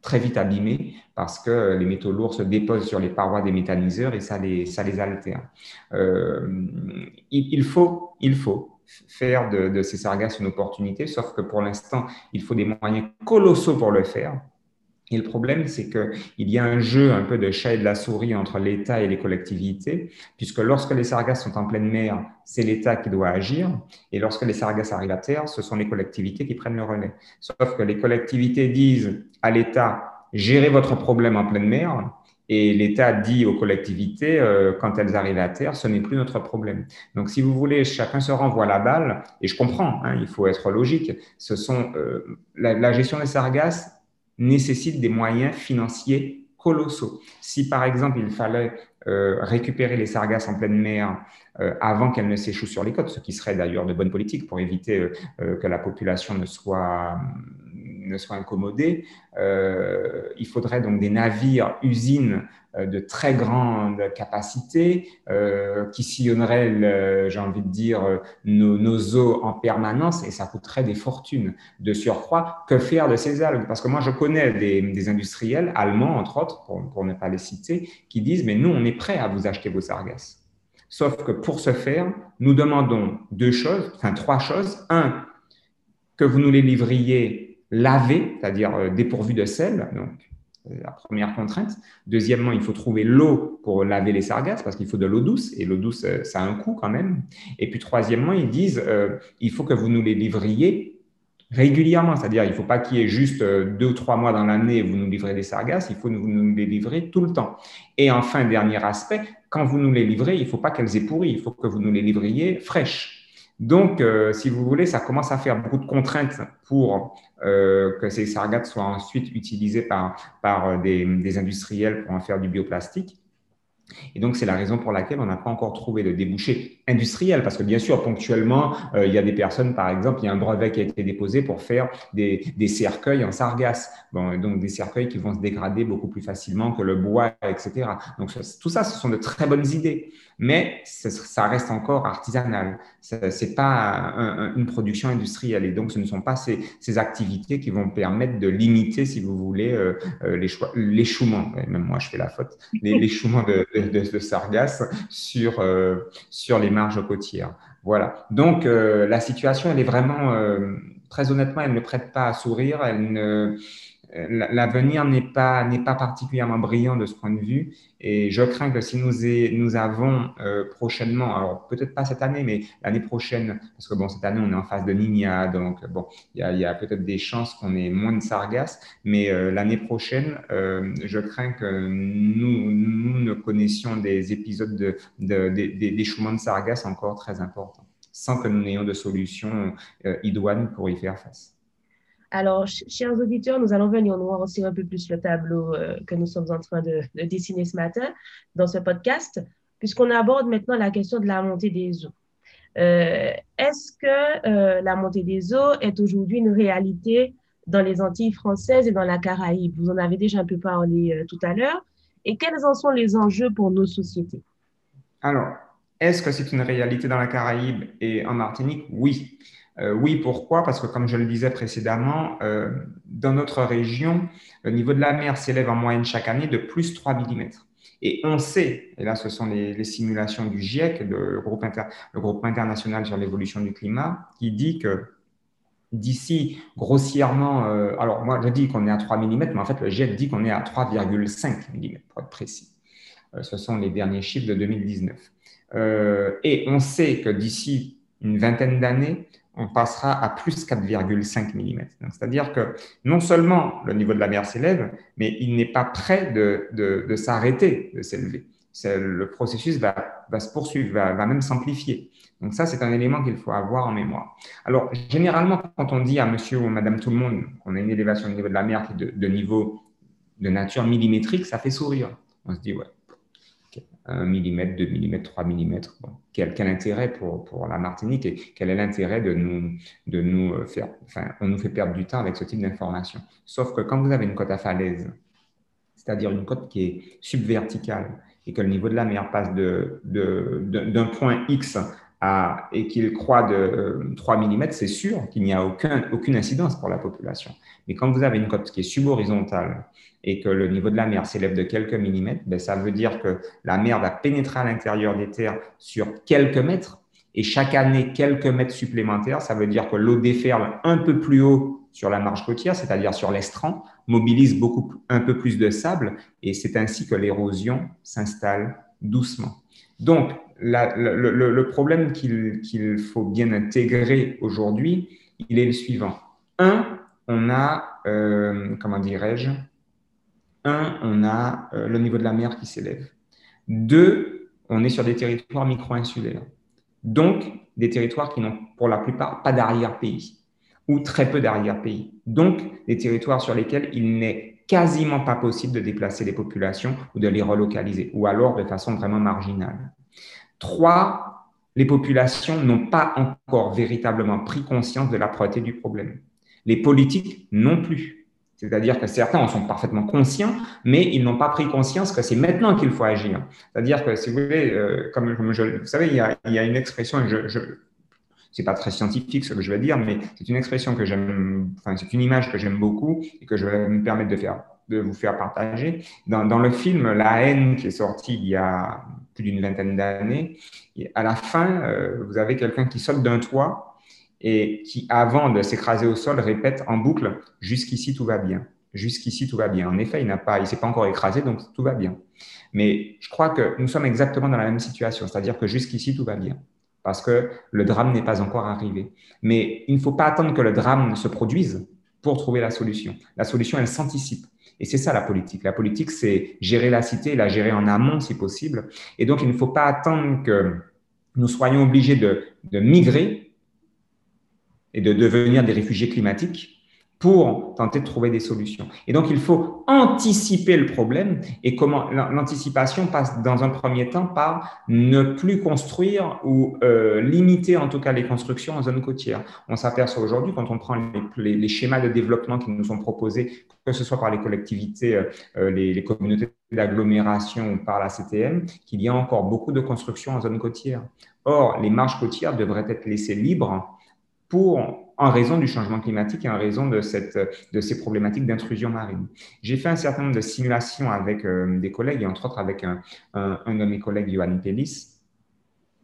très vite abîmés parce que les métaux lourds se déposent sur les parois des méthaniseurs et ça les, ça altère. Euh, il, faut, faire de ces sargasses une opportunité, sauf que pour l'instant, il faut des moyens colossaux pour le faire. Et le problème, c'est qu'il y a un jeu un peu de chat et de la souris entre l'État et les collectivités, puisque lorsque les sargasses sont en pleine mer, c'est l'État qui doit agir, et lorsque les sargasses arrivent à terre, ce sont les collectivités qui prennent le relais. Sauf que les collectivités disent à l'État, gérez votre problème en pleine mer, et l'État dit aux collectivités, euh, quand elles arrivent à terre, ce n'est plus notre problème. Donc, si vous voulez, chacun se renvoie la balle, et je comprends, hein, il faut être logique, ce sont euh, la, la gestion des sargasses nécessite des moyens financiers colossaux. Si par exemple il fallait euh, récupérer les sargasses en pleine mer euh, avant qu'elles ne s'échouent sur les côtes, ce qui serait d'ailleurs de bonne politique pour éviter euh, que la population ne soit ne soit incommodée, il faudrait donc des navires usines euh, de très grande capacité euh, qui sillonneraient, j'ai envie de dire, euh, nos, eaux en permanence et ça coûterait des fortunes. De surcroît, que faire de ces algues? Parce que moi, je connais des, industriels allemands, entre autres, pour, ne pas les citer, qui disent, mais nous, on est prêt à vous acheter vos sargasses. Sauf que pour ce faire, nous demandons deux choses, enfin trois choses. Un, que vous nous les livriez lavés, c'est-à-dire dépourvus de sel, donc la première contrainte. Deuxièmement, il faut trouver l'eau pour laver les sargasses parce qu'il faut de l'eau douce et l'eau douce, euh, ça a un coût quand même. Et puis troisièmement, ils disent euh, il faut que vous nous les livriez régulièrement, c'est-à-dire il ne faut pas qu'il y ait juste euh, deux ou trois mois dans l'année vous nous livrez des sargasses, il faut nous, nous les livrer tout le temps. Et enfin, dernier aspect, quand vous nous les livrez, il ne faut pas qu'elles aient pourri, il faut que vous nous les livriez fraîches. Donc, euh, si vous voulez, ça commence à faire beaucoup de contraintes pour euh, que ces sargasses soient ensuite utilisées par, euh, des, industriels pour en faire du bioplastique. Et donc, c'est la raison pour laquelle on n'a pas encore trouvé de débouché industriel, parce que bien sûr, ponctuellement, il y a des personnes, par exemple, il y a un brevet qui a été déposé pour faire des, cercueils en sargasse, donc des cercueils qui vont se dégrader beaucoup plus facilement que le bois, etc. Donc, tout ça, ce sont de très bonnes idées, mais ça reste encore artisanal. C'est pas une production industrielle, et donc ce ne sont pas ces, ces activités qui vont permettre de limiter, si vous voulez, euh, euh l'échouement. Même moi, je fais la faute. L'échouement de de, sargasses sur, euh, sur les marges côtières. Voilà. Donc, euh, la situation, elle est vraiment, très honnêtement, elle ne prête pas à sourire. Elle ne, l'avenir n'est pas, n'est pas particulièrement brillant de ce point de vue. Et je crains que si nous, nous avons euh, prochainement, alors peut-être pas cette année, mais l'année prochaine, parce que bon, cette année, on est en phase de Nina, donc bon, il y a, y a peut-être des chances qu'on ait moins de sargasses, mais euh, l'année prochaine, euh, je crains que nous, nous ne connaissions des épisodes de, de, d'échouement de, de sargasses encore très importants, sans que nous n'ayons de solution idoine pour y faire face. Alors, chers auditeurs, nous allons venir nuancer un peu plus le tableau euh, que nous sommes en train de, dessiner ce matin dans ce podcast, puisqu'on aborde maintenant la question de la montée des eaux. Euh, est-ce que euh, la montée des eaux est aujourd'hui une réalité dans les Antilles françaises et dans la Caraïbe? Vous en avez déjà un peu parlé tout à l'heure. Et quels en sont les enjeux pour nos sociétés? Alors, est-ce que c'est une réalité dans la Caraïbe et en Martinique? Oui. Euh, oui, pourquoi? Parce que comme je le disais précédemment, euh, dans notre région, le niveau de la mer s'élève en moyenne chaque année de plus 3 mm. Et on sait, et là ce sont les, simulations du GIEC, le groupe, international sur l'évolution du climat, qui dit que d'ici grossièrement, euh, alors moi je dis qu'on est à 3 mm, mais en fait le GIEC dit qu'on est à 3,5 mm pour être précis. ce sont les derniers chiffres de 2019. et on sait que d'ici une vingtaine d'années, on passera à plus 4,5 mm. C'est-à-dire que non seulement le niveau de la mer s'élève, mais il n'est pas prêt de, s'arrêter de s'élever. Le processus va, se poursuivre, va, même s'amplifier. Donc ça, c'est un élément qu'il faut avoir en mémoire. Alors, généralement, quand on dit à monsieur ou madame tout le monde qu'on a une élévation du niveau de la mer qui est de, de niveau de nature millimétrique, ça fait sourire. On se dit, ouais, 1 mm, 2 mm, 3 mm. Quel, intérêt pour, pour, la Martinique et quel est l'intérêt de nous, de nous faire, enfin, on nous fait perdre du temps avec ce type d'information. Sauf que quand vous avez une côte à falaise, c'est-à-dire une côte qui est subverticale et que le niveau de la mer passe d'un de, de, point X et qu'il croît de 3 mm, c'est sûr qu'il n'y a aucun, aucune incidence pour la population. Mais quand vous avez une côte qui est subhorizontale et que le niveau de la mer s'élève de quelques millimètres, ben ça veut dire que la mer va pénétrer à l'intérieur des terres sur quelques mètres et chaque année quelques mètres supplémentaires. Ça veut dire que l'eau déferle un peu plus haut sur la marge côtière, c'est-à-dire sur l'estran, mobilise beaucoup un peu plus de sable et c'est ainsi que l'érosion s'installe doucement. Donc, le, problème qu'il faut bien intégrer aujourd'hui, il est le suivant. Un, on a, euh, comment dirais-je, un, on a euh, le niveau de la mer qui s'élève. Deux, on est sur des territoires micro-insulaires. Donc, des territoires qui n'ont pour la plupart pas d'arrière-pays ou très peu d'arrière-pays. Donc, des territoires sur lesquels il n'est quasiment pas possible de déplacer les populations ou de les relocaliser, ou alors de façon vraiment marginale. Trois, les populations n'ont pas encore véritablement pris conscience de la propreté du problème. Les politiques non plus. C'est-à-dire que certains en sont parfaitement conscients, mais ils n'ont pas pris conscience que c'est maintenant qu'il faut agir. C'est-à-dire que, si vous voulez, euh, comme, je, vous savez, il y a, il y a une expression, je, je c'est pas très scientifique ce que je vais dire, mais c'est une expression que j'aime, enfin, c'est une image que j'aime beaucoup et que je vais me permettre de faire, de vous faire partager. Dans, dans le film La haine qui est sorti il y a plus d'une vingtaine d'années, à la fin, euh, vous avez quelqu'un qui saute d'un toit et qui, avant de s'écraser au sol, répète en boucle Jusqu'ici, tout va bien. Jusqu'ici, tout va bien. En effet, il n'a pas, il s'est pas encore écrasé, donc tout va bien. Mais je crois que nous sommes exactement dans la même situation, c'est-à-dire que jusqu'ici, tout va bien, parce que le drame n'est pas encore arrivé. Mais il ne faut pas attendre que le drame se produise pour trouver la solution. La solution, elle s'anticipe. Et c'est ça la politique. La politique, c'est gérer la cité, la gérer en amont si possible. Et donc, il ne faut pas attendre que nous soyons obligés de, migrer et de devenir des réfugiés climatiques pour tenter de trouver des solutions. Et donc, il faut anticiper le problème. Et comment l'anticipation passe dans un premier temps par ne plus construire ou euh, limiter en tout cas les constructions en zone côtière. On s'aperçoit aujourd'hui, quand on prend les, schémas de développement qui nous sont proposés, que ce soit par les collectivités, euh, euh les, les, communautés d'agglomération ou par la CTM, qu'il y a encore beaucoup de constructions en zone côtière. Or, les marges côtières devraient être laissées libres pour, en raison du changement climatique et en raison de, cette, de ces problématiques d'intrusion marine. J'ai fait un certain nombre de simulations avec euh, des collègues, et entre autres avec un, un, de mes collègues, Johan Pellis.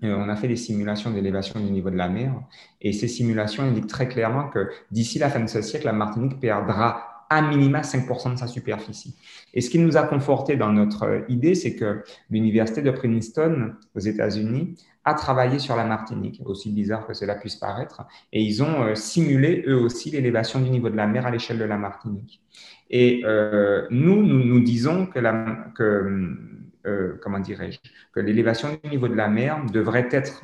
Euh, on a fait des simulations d'élévation du niveau de la mer, et ces simulations indiquent très clairement que d'ici la fin de ce siècle, la Martinique perdra à minima 5% de sa superficie. Et ce qui nous a conforté dans notre idée, c'est que l'université de Princeton aux États-Unis à travailler sur la Martinique, aussi bizarre que cela puisse paraître. Et ils ont euh, simulé eux aussi l'élévation du niveau de la mer à l'échelle de la Martinique. Et euh, nous, nous, nous disons que, la, que euh, comment dirais-je, que l'élévation du niveau de la mer devrait être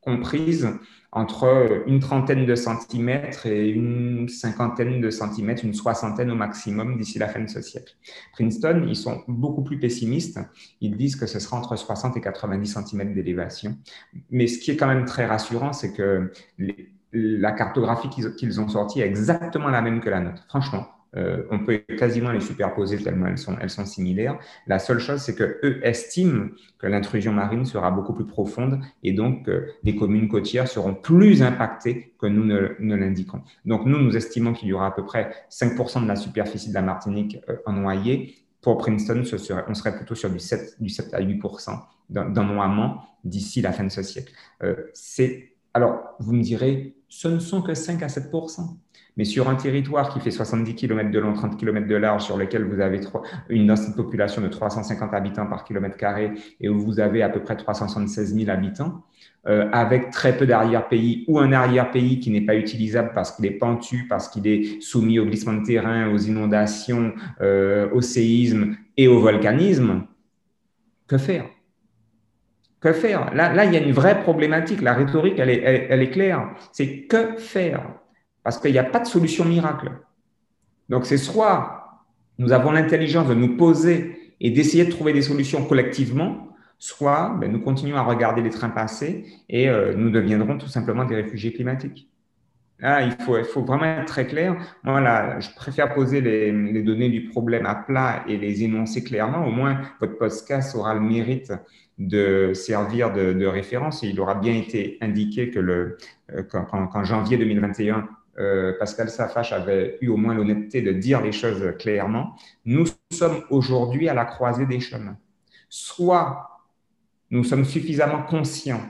comprise entre une trentaine de centimètres et une cinquantaine de centimètres, une soixantaine au maximum d'ici la fin de ce siècle. Princeton, ils sont beaucoup plus pessimistes. Ils disent que ce sera entre 60 et 90 centimètres d'élévation. Mais ce qui est quand même très rassurant, c'est que la cartographie qu'ils ont sortie est exactement la même que la nôtre. Franchement, euh, on peut quasiment les superposer tellement elles sont, elles sont similaires. La seule chose, c'est qu'eux estiment que l'intrusion marine sera beaucoup plus profonde et donc que les communes côtières seront plus impactées que nous ne, l'indiquons. Donc nous, nous estimons qu'il y aura à peu près 5% de la superficie de la Martinique euh, en noyer. Pour Princeton, ce serait, on serait plutôt sur du 7, du 7 à 8% d'ennoiement d'ici la fin de ce siècle. Euh, alors, vous me direz, ce ne sont que 5 à 7% mais sur un territoire qui fait 70 km de long, 30 km de large, sur lequel vous avez une densité de population de 350 habitants par kilomètre carré et où vous avez à peu près 376 000 habitants, euh, avec très peu d'arrière-pays ou un arrière-pays qui n'est pas utilisable parce qu'il est pentu, parce qu'il est soumis au glissement de terrain, aux inondations, euh, au séisme et au volcanisme, que faire? Que faire? Là, là, il y a une vraie problématique. La rhétorique, elle est, elle est claire. C'est que faire? Parce qu'il n'y a pas de solution miracle. Donc c'est soit nous avons l'intelligence de nous poser et d'essayer de trouver des solutions collectivement, soit ben, nous continuons à regarder les trains passer et euh, nous deviendrons tout simplement des réfugiés climatiques. Ah, il, faut, il faut vraiment être très clair. Moi, là, je préfère poser les, données du problème à plat et les énoncer clairement. Au moins, votre podcast aura le mérite de servir de, référence. Et il aura bien été indiqué que le, euh, qu'en janvier 2021, euh, Pascal Safache avait eu au moins l'honnêteté de dire les choses clairement. Nous sommes aujourd'hui à la croisée des chemins. Soit nous sommes suffisamment conscients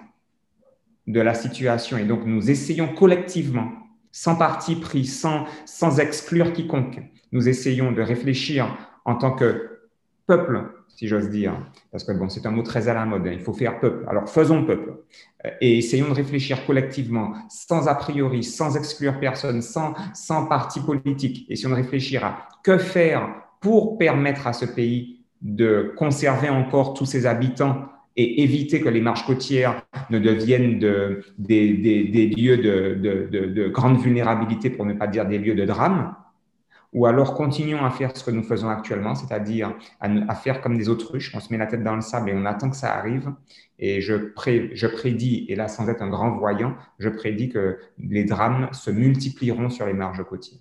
de la situation et donc nous essayons collectivement, sans parti pris, sans, sans exclure quiconque, nous essayons de réfléchir en tant que peuple, si j'ose dire, parce que bon, c'est un mot très à la mode, hein, il faut faire peuple. Alors faisons peuple. Euh, et essayons de réfléchir collectivement, sans a priori, sans exclure personne, sans, sans parti politique, essayons de réfléchir à que faire pour permettre à ce pays de conserver encore tous ses habitants et éviter que les marches côtières ne deviennent de, des, des, lieux de, de, de, grande vulnérabilité, pour ne pas dire des lieux de drame, ou alors continuons à faire ce que nous faisons actuellement, c'est-à-dire à, faire comme des autruches, on se met la tête dans le sable et on attend que ça arrive. Et je, pré, je prédis, et là sans être un grand voyant, je prédis que les drames se multiplieront sur les marges côtières.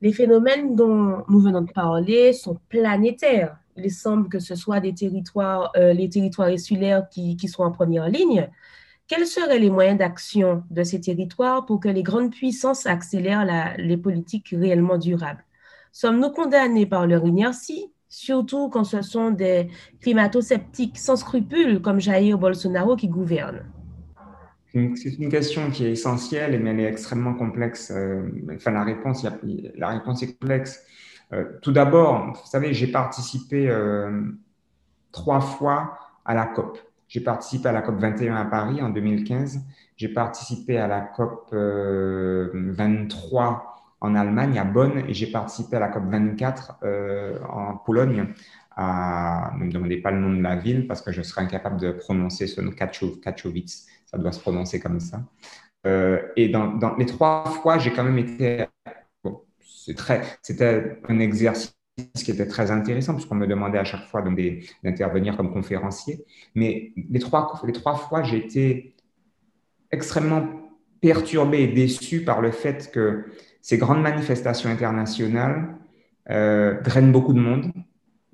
Les phénomènes dont nous venons de parler sont planétaires il semble que ce soit euh, les territoires insulaires qui, sont en première ligne. Quels seraient les moyens d'action de ces territoires pour que les grandes puissances accélèrent les politiques réellement durables? Sommes-nous condamnés par leur inertie, surtout quand ce sont des climato-sceptiques sans scrupules comme Jair Bolsonaro qui gouvernent c'est une question qui est essentielle, mais elle est extrêmement complexe. Euh, enfin, la réponse, la réponse est complexe. Euh, tout d'abord, vous savez, j'ai participé euh, trois fois à la COP. J'ai participé à la COP 21 à Paris en 2015. J'ai participé à la COP 23 euh, en Allemagne, à Bonn, et j'ai participé à la COP 24 en Pologne. Ne me demandez pas le nom de la ville parce que je serais incapable de prononcer ce nom, Katowice, ça doit se prononcer comme ça. et dans, les trois fois, j'ai quand même été c'était un exercice qui était très intéressant puisqu'on me demandait à chaque fois d'intervenir comme conférencier. Mais les trois, les trois fois, j'ai été extrêmement perturbé et déçu par le fait que ces grandes manifestations internationales euh, drainent beaucoup de monde.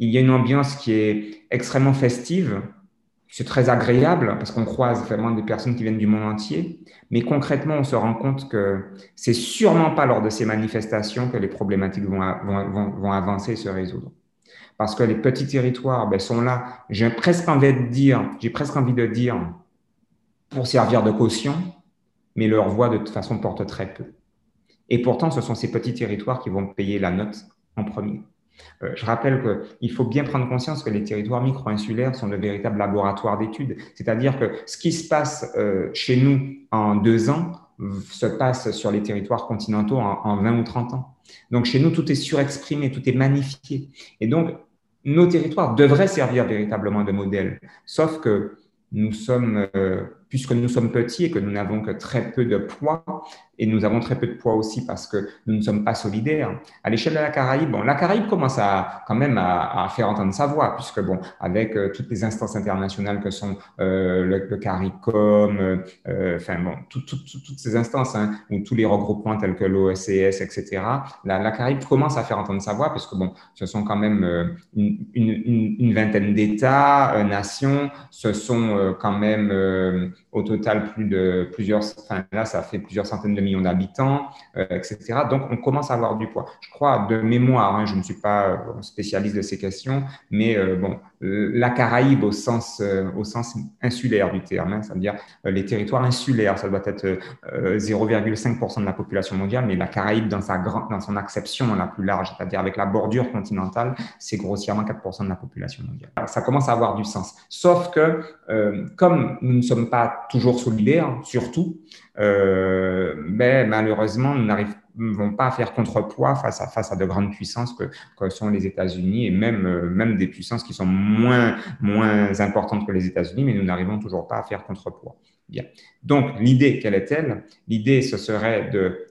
Il y a une ambiance qui est extrêmement festive, c'est très agréable parce qu'on croise vraiment des personnes qui viennent du monde entier, mais concrètement, on se rend compte que c'est sûrement pas lors de ces manifestations que les problématiques vont, vont, vont, avancer et se résoudre. Parce que les petits territoires ben, sont là, j'ai presque envie de dire, j'ai presque envie de dire, pour servir de caution, mais leur voix de toute façon porte très peu. Et pourtant, ce sont ces petits territoires qui vont payer la note en premier. Euh, je rappelle qu'il faut bien prendre conscience que les territoires micro-insulaires sont de véritables laboratoires d'études. C'est-à-dire que ce qui se passe euh, chez nous en deux ans se passe sur les territoires continentaux en, en 20 ou 30 ans. Donc chez nous, tout est surexprimé, tout est magnifié. Et donc, nos territoires devraient servir véritablement de modèle. Sauf que nous sommes, euh, puisque nous sommes petits et que nous n'avons que très peu de poids, et nous avons très peu de poids aussi parce que nous ne sommes pas solidaires. À l'échelle de la Caraïbe, bon, la Caraïbe commence à quand même à, à faire entendre sa voix, puisque bon, avec euh, toutes les instances internationales que sont euh, le, le, CARICOM, euh, enfin bon, tout, tout, toutes ces instances, hein, ou tous les regroupements tels que l'OSCS, etc. La, la, Caraïbe commence à faire entendre sa voix, parce que bon, ce sont quand même une, une, une, vingtaine d'États, nations, ce sont quand même au total plus de plusieurs, enfin là, ça fait plusieurs centaines de milliers d'habitants, euh, etc. Donc, on commence à avoir du poids. Je crois de mémoire, hein, je ne suis pas euh, spécialiste de ces questions, mais euh, bon, la Caraïbe au sens, au sens insulaire du terme, hein, c'est-à-dire les territoires insulaires, ça doit être 0,5% de la population mondiale, mais la Caraïbe dans, sa grande, dans son acception la plus large, c'est-à-dire avec la bordure continentale, c'est grossièrement 4% de la population mondiale. ça commence à avoir du sens. Sauf que, comme nous ne sommes pas toujours solidaires, surtout, euh, mais malheureusement, nous n'arrivons pas à faire contrepoids face à, face à de grandes puissances que, que sont les États-Unis et même, euh, même des puissances qui sont moins, moins importantes que les États-Unis, mais nous n'arrivons toujours pas à faire contrepoids. Bien. Donc, l'idée, quelle est-elle? L'idée, ce serait de,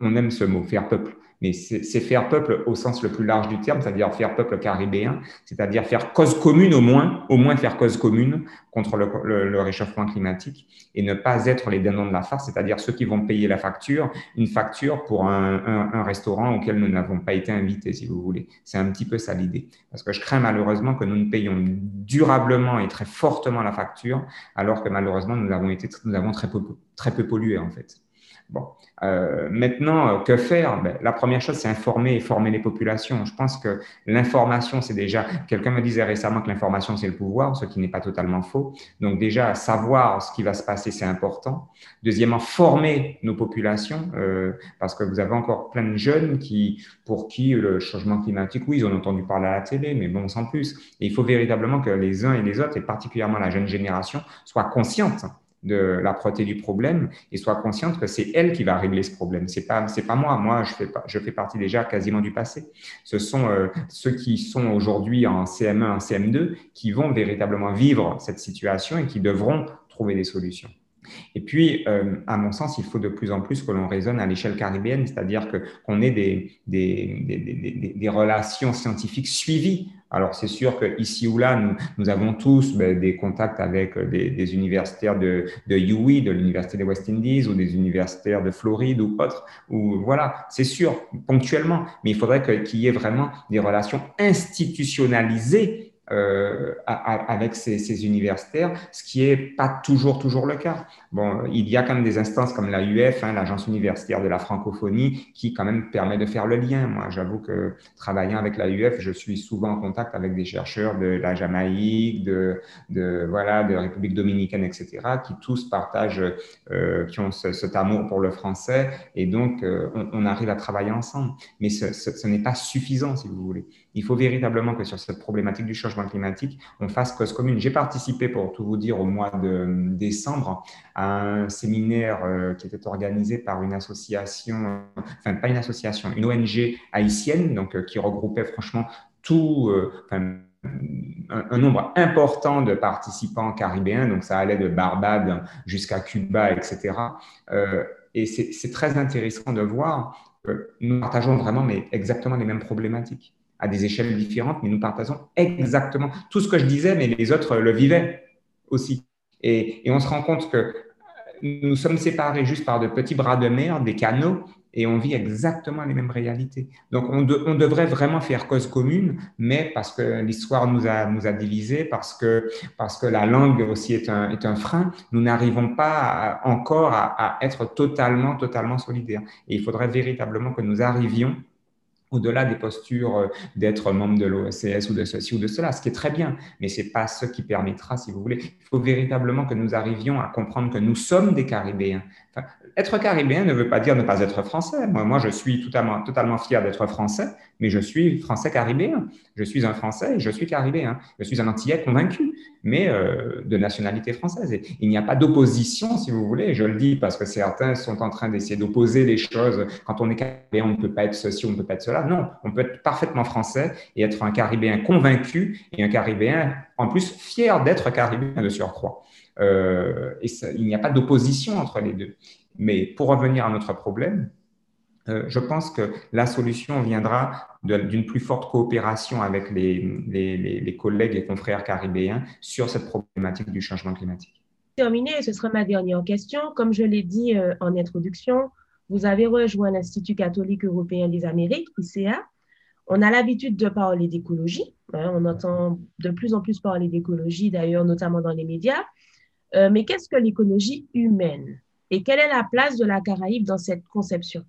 on aime ce mot, faire peuple, mais c'est faire peuple au sens le plus large du terme, c'est-à-dire faire peuple caribéen, c'est-à-dire faire cause commune au moins, au moins faire cause commune contre le, réchauffement climatique et ne pas être les dindons de la farce, c'est-à-dire ceux qui vont payer la facture, une facture pour un, restaurant auquel nous n'avons pas été invités, si vous voulez. C'est un petit peu ça l'idée. Parce que je crains malheureusement que nous ne payons durablement et très fortement la facture, alors que malheureusement nous avons été, très peu, très peu pollué en fait. Bon, euh, maintenant, euh, que faire? Ben, La première chose, c'est informer et former les populations. Je pense que l'information, c'est déjà. Quelqu'un me disait récemment que l'information, c'est le pouvoir, ce qui n'est pas totalement faux. Donc déjà, savoir ce qui va se passer, c'est important. Deuxièmement, former nos populations, euh, parce que vous avez encore plein de jeunes qui, pour qui le changement climatique, oui, ils ont entendu parler à la télé, mais bon, sans plus. Et il faut véritablement que les uns et les autres, et particulièrement la jeune génération, soient conscientes de la proté du problème et soit consciente que c'est elle qui va régler ce problème. C'est pas c'est pas moi. Moi, je fais pas, je fais partie déjà quasiment du passé. Ce sont euh, ceux qui sont aujourd'hui en CM1, en CM2 qui vont véritablement vivre cette situation et qui devront trouver des solutions. Et puis, euh, à mon sens, il faut de plus en plus que l'on raisonne à l'échelle caribéenne, c'est-à-dire que qu'on ait des, des, des, des, relations scientifiques suivies. Alors, c'est sûr que ici ou là, nous, nous avons tous ben, des contacts avec des, universitaires de, de UI, de l'université des West Indies, ou des universitaires de Floride ou autres. Ou voilà, c'est sûr, ponctuellement. Mais il faudrait qu'il y ait vraiment des relations institutionnalisées euh, avec ces, universitaires, ce qui est pas toujours toujours le cas. Bon, il y a quand même des instances comme l'AUF, hein, l'agence universitaire de la francophonie, qui quand même permet de faire le lien. Moi, j'avoue que travaillant avec l'AUF, je suis souvent en contact avec des chercheurs de la Jamaïque, de, de voilà, de la République dominicaine, etc., qui tous partagent, euh, qui ont cet amour pour le français, et donc euh, on, arrive à travailler ensemble. Mais ce, ce n'est pas suffisant, si vous voulez. Il faut véritablement que sur cette problématique du changement climatique, on fasse cause commune. J'ai participé, pour tout vous dire, au mois de décembre à un séminaire euh, qui était organisé par une association, enfin pas une association, une ONG haïtienne, donc euh, qui regroupait franchement tout, euh, un, nombre important de participants caribéens, donc ça allait de Barbade jusqu'à Cuba, etc. et c'est très intéressant de voir que nous partageons vraiment mais exactement les mêmes problématiques à des échelles différentes, mais nous partageons exactement tout ce que je disais, mais les autres le vivaient aussi. Et, on se rend compte que nous sommes séparés juste par de petits bras de mer, des canaux, et on vit exactement les mêmes réalités. Donc, on, devrait vraiment faire cause commune, mais parce que l'histoire nous a, divisés, parce que, parce que la langue aussi est un, est un frein, nous n'arrivons pas encore à, à, être totalement, totalement solidaires. Et il faudrait véritablement que nous arrivions au-delà des postures euh, d'être membre de l'OSCS ou de ceci ou de cela, ce qui est très bien, mais ce n'est pas ce qui permettra, si vous voulez. Il faut véritablement que nous arrivions à comprendre que nous sommes des Caribéens. Être caribéen ne veut pas dire ne pas être français. Moi, je suis totalement, fier d'être français, mais je suis français caribéen. Je suis un français et je suis caribéen. Je suis un antillais convaincu, mais euh, de nationalité française. Il n'y a pas d'opposition, si vous voulez. Je le dis parce que certains sont en train d'essayer d'opposer les choses. Quand on est caribéen, on ne peut pas être ceci, on ne peut pas être cela. Non, on peut être parfaitement français et être un caribéen convaincu et un caribéen, en plus, fier d'être caribéen de surcroît. Euh, il n'y a pas d'opposition entre les deux. Mais pour revenir à notre problème, euh, je pense que la solution viendra d'une plus forte coopération avec les, collègues et confrères caribéens sur cette problématique du changement climatique. Terminé, ce sera ma dernière question. Comme je l'ai dit euh, en introduction, vous avez rejoint l'Institut catholique européen des Amériques, ICA. On a l'habitude de parler d'écologie. Hein, on entend de plus en plus parler d'écologie, d'ailleurs, notamment dans les médias. Euh, mais qu'est-ce que l'écologie humaine? Et quelle est la place de la Caraïbe dans cette conception?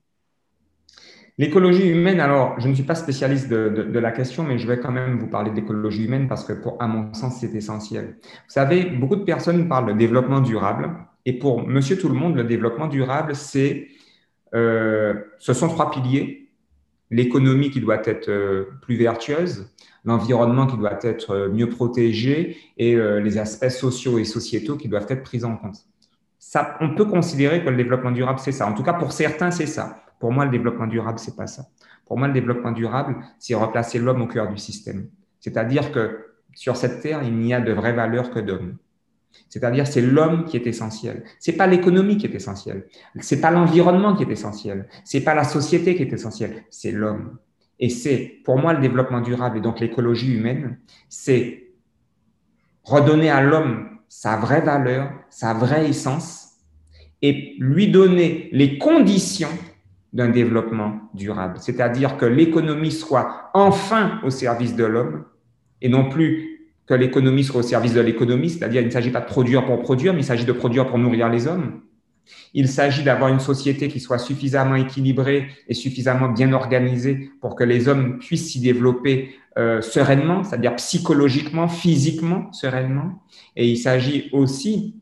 L'écologie humaine, alors, je ne suis pas spécialiste de, la question, mais je vais quand même vous parler d'écologie humaine parce que, pour, à mon sens, c'est essentiel. Vous savez, beaucoup de personnes parlent de développement durable. Et pour monsieur tout le monde, le développement durable, c'est, euh, ce sont trois piliers. L'économie qui doit être euh, plus vertueuse, l'environnement qui doit être euh, mieux protégé et les aspects sociaux et sociétaux qui doivent être pris en compte. On peut considérer que le développement durable, c'est ça. En tout cas, pour certains, c'est ça. Pour moi, le développement durable, c'est pas ça. Pour moi, le développement durable, c'est replacer l'homme au cœur du système. C'est-à-dire que sur cette terre, il n'y a de vraies valeurs que d'hommes. C'est-à-dire, c'est l'homme qui est essentiel. C'est pas l'économie qui est essentielle. C'est pas l'environnement qui est essentiel. C'est pas la société qui est essentielle. C'est l'homme. Et c'est, pour moi, le développement durable et donc l'écologie humaine, c'est redonner à l'homme sa vraie valeur, sa vraie essence et lui donner les conditions d'un développement durable. C'est-à-dire que l'économie soit enfin au service de l'homme et non plus que l'économie soit au service de l'économie, c'est-à-dire il ne s'agit pas de produire pour produire, mais il s'agit de produire pour nourrir les hommes. Il s'agit d'avoir une société qui soit suffisamment équilibrée et suffisamment bien organisée pour que les hommes puissent s'y développer euh, sereinement, c'est-à-dire psychologiquement, physiquement, sereinement. Et il s'agit aussi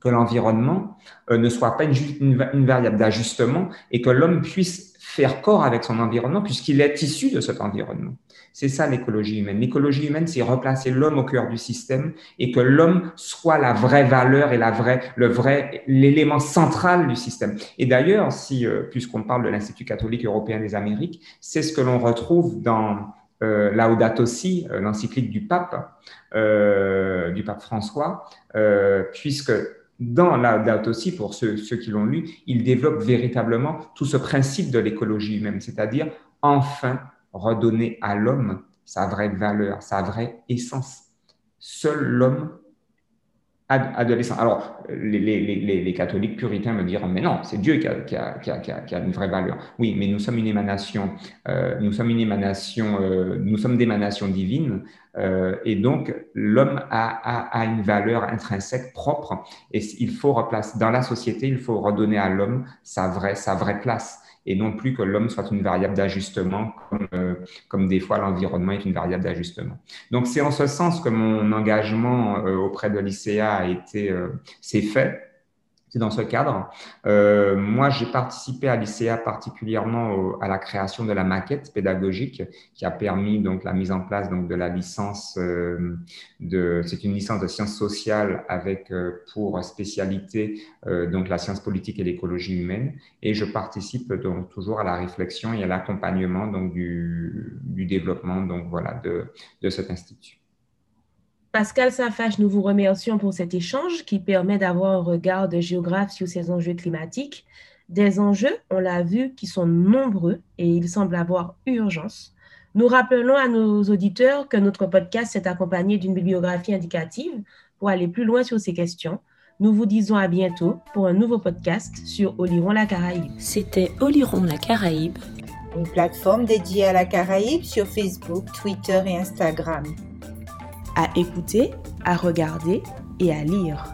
que l'environnement euh, ne soit pas une, une variable d'ajustement et que l'homme puisse faire corps avec son environnement puisqu'il est issu de cet environnement. C'est ça l'écologie humaine. L'écologie humaine, c'est replacer l'homme au cœur du système et que l'homme soit la vraie valeur et la vraie, le vrai, l'élément central du système. Et d'ailleurs, si, euh, puisqu'on parle de l'Institut catholique européen des Amériques, c'est ce que l'on retrouve dans euh, Laudato Si, euh, l'encyclique du pape, euh, du pape François, euh, puisque dans Laudato Si, pour ceux, ceux qui l'ont lu, il développe véritablement tout ce principe de l'écologie humaine, c'est-à-dire enfin redonner à l'homme sa vraie valeur, sa vraie essence. Seul l'homme a, de l'essence. Alors, les, les, les, les, catholiques puritains me diront, mais non, c'est Dieu qui a, qui, a, qui, a, qui a, une vraie valeur. Oui, mais nous sommes une émanation, euh, nous sommes une émanation, euh, nous sommes d'émanation divine, euh, et donc l'homme a, a, une valeur intrinsèque propre, et il faut replacer dans la société, il faut redonner à l'homme sa vraie, sa vraie place et non plus que l'homme soit une variable d'ajustement, comme, euh, comme, des fois l'environnement est une variable d'ajustement. Donc c'est en ce sens que mon engagement euh, auprès de l'ICA a été, euh, s'est fait c'est dans ce cadre. Euh, moi, j'ai participé à l'ICA particulièrement à la création de la maquette pédagogique qui a permis donc la mise en place donc de la licence euh, de c'est une licence de sciences sociales avec euh, pour spécialité euh, donc la science politique et l'écologie humaine et je participe donc toujours à la réflexion et à l'accompagnement donc du, du développement donc voilà de de cet institut. Pascal Safache, nous vous remercions pour cet échange qui permet d'avoir un regard de géographe sur ces enjeux climatiques. Des enjeux, on l'a vu, qui sont nombreux et il semble avoir urgence. Nous rappelons à nos auditeurs que notre podcast s'est accompagné d'une bibliographie indicative pour aller plus loin sur ces questions. Nous vous disons à bientôt pour un nouveau podcast sur Oliron la Caraïbe. C'était Oliron la Caraïbe, une plateforme dédiée à la Caraïbe sur Facebook, Twitter et Instagram à écouter, à regarder et à lire.